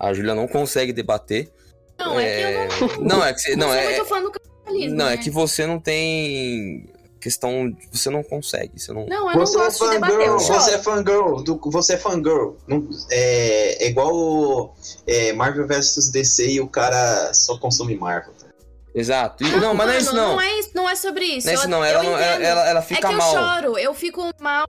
A Júlia não consegue debater. Não, é, que eu não, Não, é que você. Não, não é, não, é né? que você não tem questão. Você não consegue. Você não. Não, eu Você não é gosto de debater, fangirl, eu choro. você é fangirl, do, você é fangirl. Não, é, é igual é, Marvel vs DC e o cara só consome Marvel. tá? Exato. E- não, mas não é isso não. Não é, isso- não é sobre isso. Não é isso Eu- não. eu Ela, não ela, ela, ela É fica que eu mal. choro, eu fico mal.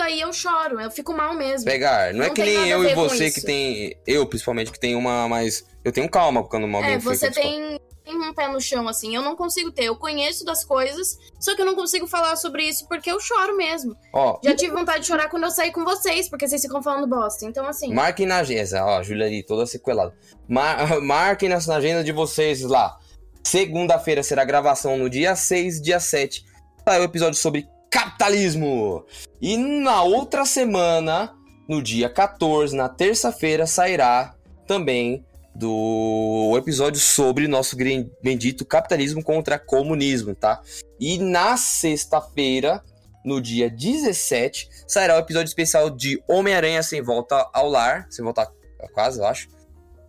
Aí eu choro, eu fico mal mesmo. Pegar. Não, é Não que tem nem eu e você que tem. Eu, principalmente, que tem uma mais. Eu tenho calma quando alguém É, você tem, tem um pé no chão, assim. Eu não consigo ter. Eu conheço das coisas, só que eu não consigo falar sobre isso porque eu choro mesmo. Ó, Já tive vontade de chorar quando eu saí com vocês, porque vocês ficam falando bosta. Então, assim. Marquem na agenda, ó, ali, toda sequelada. Mar marquem na agenda de vocês lá. Segunda-feira será a gravação no dia 6, dia 7. Sai o episódio sobre capitalismo. E na outra semana, no dia 14, na terça-feira, sairá também do episódio sobre nosso bendito capitalismo contra comunismo, tá? E na sexta-feira, no dia 17, sairá o episódio especial de Homem-Aranha Sem Volta ao Lar. Sem volta a casa, eu acho.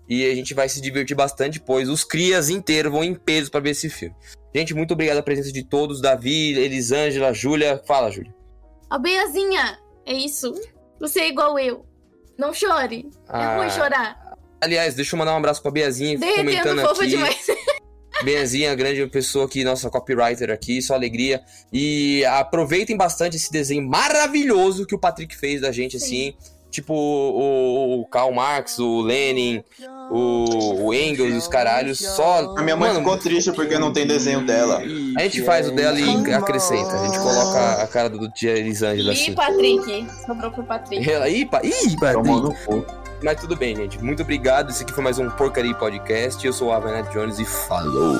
E a gente vai se divertir bastante, pois os crias inteiros vão em peso pra ver esse filme. Gente, muito obrigado a presença de todos. Davi, Elisângela, Júlia. Fala, Júlia. A Beiazinha, é isso. Você é igual eu. Não chore. É Ah, ruim chorar. Aliás, deixa eu mandar um abraço pra Beazinha Derretendo comentando fofa aqui. demais. Benzinha, grande pessoa aqui, nossa copywriter aqui, só alegria. E aproveitem bastante esse desenho maravilhoso que o Patrick fez da gente, assim. Tipo o, o Karl Marx, o Lenin, o, o Engels, os caralhos. Só. A minha mãe Mano, ficou triste porque não tem desenho dela. A gente faz o dela e acrescenta. A gente coloca a cara do tia Elisângela Ih, assim. Patrick. Sobrou pro Patrick. Ela, ih, pa- ih, Tomando Patrick. Mas tudo bem, gente. Muito obrigado. Esse aqui foi mais um Porcaria Podcast. Eu sou o Avenat Jones e falou!